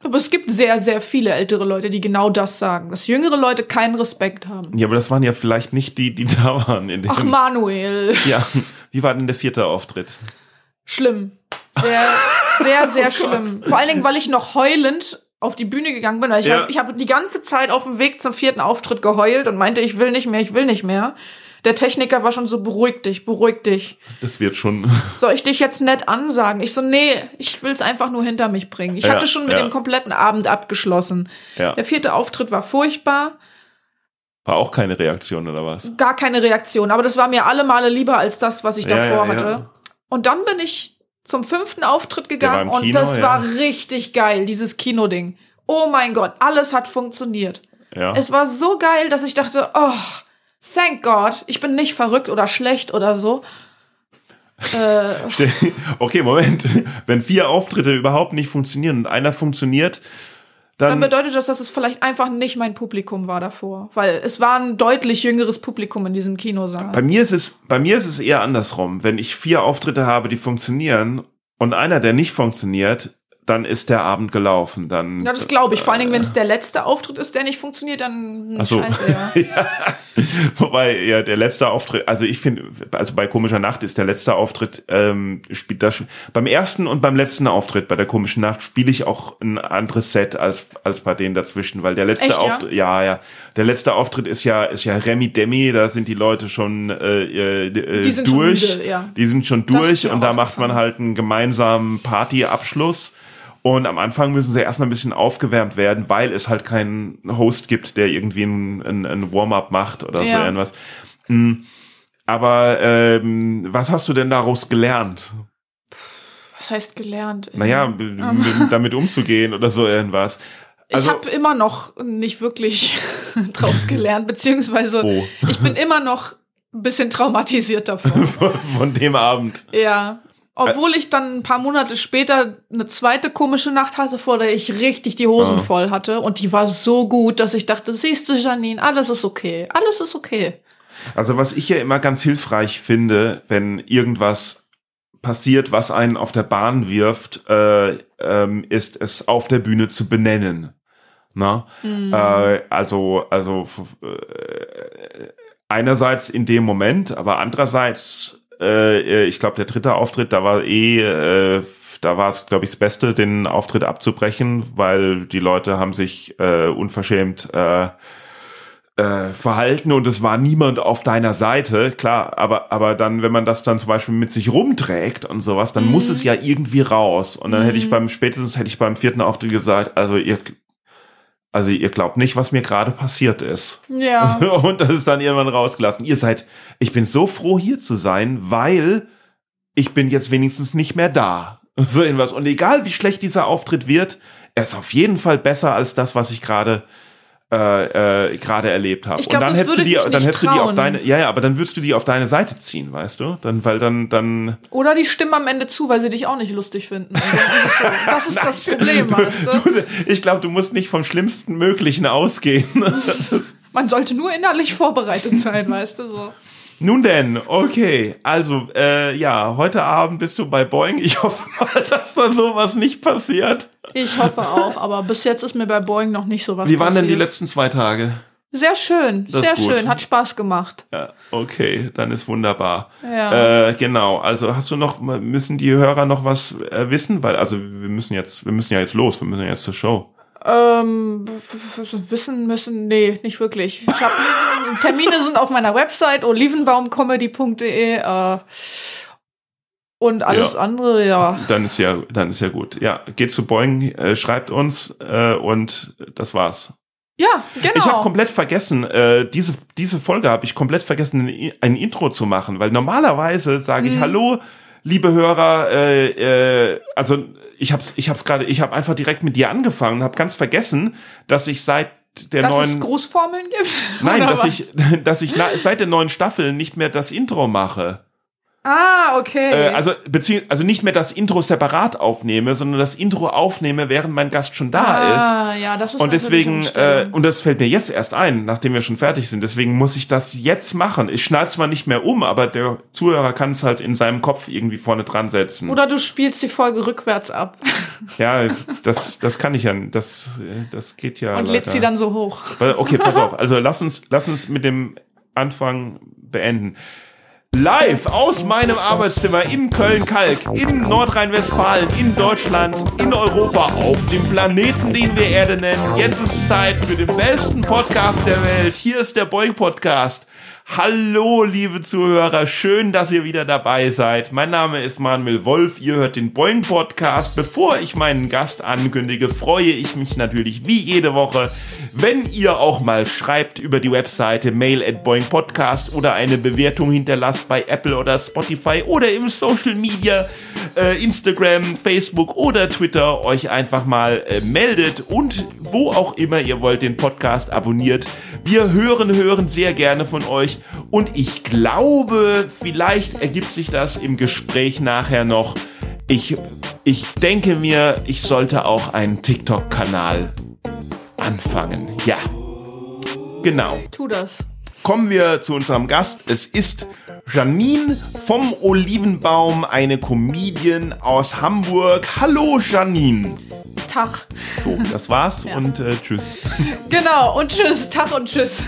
Aber es gibt sehr, sehr viele ältere Leute, die genau das sagen. Dass jüngere Leute keinen Respekt haben. Ja, aber das waren ja vielleicht nicht die, die (laughs) da waren. In dem, Ach, Manuel. Ja, wie war denn der vierte Auftritt? Schlimm. Sehr, sehr, (laughs) Oh sehr schlimm. Vor allen Dingen, weil ich noch heulend auf die Bühne gegangen bin. Ich Ja. habe hab die ganze Zeit auf dem Weg zum vierten Auftritt geheult und meinte, ich will nicht mehr, ich will nicht mehr. Der Techniker war schon so, beruhig dich, beruhig dich. Das wird schon. (laughs) Soll ich dich jetzt nett ansagen? Ich so, nee, ich will's einfach nur hinter mich bringen. Ich Ja, hatte schon mit ja. dem kompletten Abend abgeschlossen. Ja. Der vierte Auftritt war furchtbar. War auch keine Reaktion oder was? Gar keine Reaktion. Aber das war mir alle Male lieber als das, was ich davor ja, hatte. Und dann bin ich zum fünften Auftritt gegangen und Kino, das war richtig geil, dieses Kinoding. Oh mein Gott, alles hat funktioniert. Ja. Es war so geil, dass ich dachte, oh, thank God, ich bin nicht verrückt oder schlecht oder so. Äh, (laughs) okay, Moment. Wenn vier Auftritte überhaupt nicht funktionieren und einer funktioniert, dann dann. bedeutet das, dass es vielleicht einfach nicht mein Publikum war davor. Weil es war ein deutlich jüngeres Publikum in diesem Kinosaal. Bei mir ist es, bei mir ist es eher andersrum. Wenn ich vier Auftritte habe, die funktionieren und einer, der nicht funktioniert, dann ist der Abend gelaufen. Dann. Ja, das glaube ich. Vor allen Dingen, wenn es der letzte Auftritt ist, der nicht funktioniert, dann Ach so. scheiße, ja. (laughs) Wobei, ja, der letzte Auftritt, also ich finde, also bei Komischer Nacht ist der letzte Auftritt, ähm, spielt das beim ersten und beim letzten Auftritt bei der Komischen Nacht spiele ich auch ein anderes Set als, als bei denen dazwischen, weil der letzte Echt, ja? Auftritt, ja? ja, der letzte Auftritt ist ja, ist ja Remi Demi, da sind die Leute schon äh, äh, Die sind schon durch, müde, ja. die sind schon durch und da macht man halt einen gemeinsamen Partyabschluss. Und am Anfang müssen sie erstmal ein bisschen aufgewärmt werden, weil es halt keinen Host gibt, der irgendwie ein, ein, ein Warm-up macht oder so Ja. irgendwas. Hm. Aber ähm, was hast du denn daraus gelernt? Was heißt gelernt? Naja, b- m- damit umzugehen oder so irgendwas. Also, ich habe immer noch nicht wirklich (laughs) draus gelernt, beziehungsweise Oh. ich bin immer noch ein bisschen traumatisiert davon. (laughs) von, von dem Abend. ja. Obwohl ich dann ein paar Monate später eine zweite komische Nacht hatte, vor der ich richtig die Hosen Ah. voll hatte. Und die war so gut, dass ich dachte, siehst du, Janine, alles ist okay. Alles ist okay. Also was ich ja immer ganz hilfreich finde, wenn irgendwas passiert, was einen auf der Bahn wirft, äh, ähm, ist es auf der Bühne zu benennen. Na? Äh, also, also äh, einerseits in dem Moment, aber andererseits, äh, ich glaube, der dritte Auftritt, da war eh, äh, da war es, glaube ich, das Beste, den Auftritt abzubrechen, weil die Leute haben sich äh, unverschämt äh, äh, verhalten und es war niemand auf deiner Seite, klar, aber, aber dann, wenn man das dann zum Beispiel mit sich rumträgt und sowas, dann mhm. muss es ja irgendwie raus. Und dann mhm. hätte ich mhm. beim, spätestens hätte ich beim vierten Auftritt gesagt, also ihr, also ihr glaubt nicht, was mir gerade passiert ist. Ja. (laughs) Und das ist dann irgendwann rausgelassen. Ihr seid, ich bin so froh hier zu sein, weil ich bin jetzt wenigstens nicht mehr da. (laughs) So irgendwas. Und egal wie schlecht dieser Auftritt wird, er ist auf jeden Fall besser als das, was ich gerade äh, äh, gerade erlebt habe. Und dann hättest du die, dann hättest du die auf deine, ja, ja, aber dann würdest du die auf deine Seite ziehen, weißt du? Dann, weil dann, dann. Oder die stimmen am Ende zu, weil sie dich auch nicht lustig finden. das (laughs) ist das Problem, weißt du? Ich glaube, du musst nicht vom Schlimmsten Möglichen ausgehen. (laughs) Man sollte nur innerlich vorbereitet sein, weißt du so. Nun denn, okay. Also, äh, ja, heute Abend bist du bei Boeing. Ich hoffe mal, (laughs) dass da sowas nicht passiert. Ich hoffe auch, aber bis jetzt ist mir bei Boeing noch nicht sowas Wie waren passiert. denn die letzten zwei Tage? Sehr schön, das sehr schön, hat Spaß gemacht. Ja, okay, dann ist wunderbar. Ja. Äh, genau, also hast du noch, müssen die Hörer noch was äh, wissen? Weil, also wir müssen jetzt, wir müssen ja jetzt los, wir müssen ja jetzt zur Show. Ähm, wissen müssen, nee, nicht wirklich. Ich hab, (laughs) Termine sind auf meiner Website olivenbaumcomedy.de äh, und alles ja. andere, ja. Dann ist ja, dann ist ja gut. Ja, geht zu Boeing, äh, schreibt uns äh, und das war's. Ja, genau. Ich habe komplett vergessen, äh, diese, diese Folge habe ich komplett vergessen, ein Intro zu machen, weil normalerweise sage ich hm. Hallo, liebe Hörer, äh, äh, also ich hab's, ich hab's gerade, ich habe einfach direkt mit dir angefangen, habe ganz vergessen, dass ich seit der dass neuen es Großformeln gibt. Nein, dass was? ich, (laughs) dass ich seit der neuen Staffel nicht mehr das Intro mache. Ah, okay. Äh, also, also nicht mehr das Intro separat aufnehme, sondern das Intro aufnehme, während mein Gast schon da ah, ist. Ah, ja, das ist Und deswegen, äh, und das fällt mir jetzt erst ein, nachdem wir schon fertig sind. Deswegen muss ich das jetzt machen. Ich schneide zwar nicht mehr um, aber der Zuhörer kann es halt in seinem Kopf irgendwie vorne dran setzen. Oder du spielst die Folge rückwärts ab. (laughs) Ja, das, das kann ich ja, das, das geht ja. Und lädst sie dann so hoch. Okay, pass auf. (laughs) Also lass uns, lass uns mit dem Anfang beenden. Live aus meinem Arbeitszimmer in Köln-Kalk, in Nordrhein-Westfalen, in Deutschland, in Europa, auf dem Planeten, den wir Erde nennen. Jetzt ist Zeit für den besten Podcast der Welt. Hier ist der Boeing Podcast. Hallo, liebe Zuhörer, schön, dass ihr wieder dabei seid. Mein Name ist Manuel Wolf, ihr hört den Boing Podcast. Bevor ich meinen Gast ankündige, freue ich mich natürlich wie jede Woche, wenn ihr auch mal schreibt über die Webseite mail at Boing Podcast oder eine Bewertung hinterlasst bei Apple oder Spotify oder im Social Media, äh, Instagram, Facebook oder Twitter euch einfach mal äh, meldet und wo auch immer ihr wollt den Podcast abonniert. Wir hören, hören sehr gerne von euch und ich glaube, vielleicht ergibt sich das im Gespräch nachher noch. Ich, ich denke mir, ich sollte auch einen TikTok-Kanal anfangen. Ja. Genau. Tu das. Kommen wir zu unserem Gast. Es ist Janine vom Olivenbaum, eine Comedian aus Hamburg. Hallo Janine. Tag. So, das war's (laughs) ja. und äh, tschüss. Genau, und tschüss. Tag und tschüss.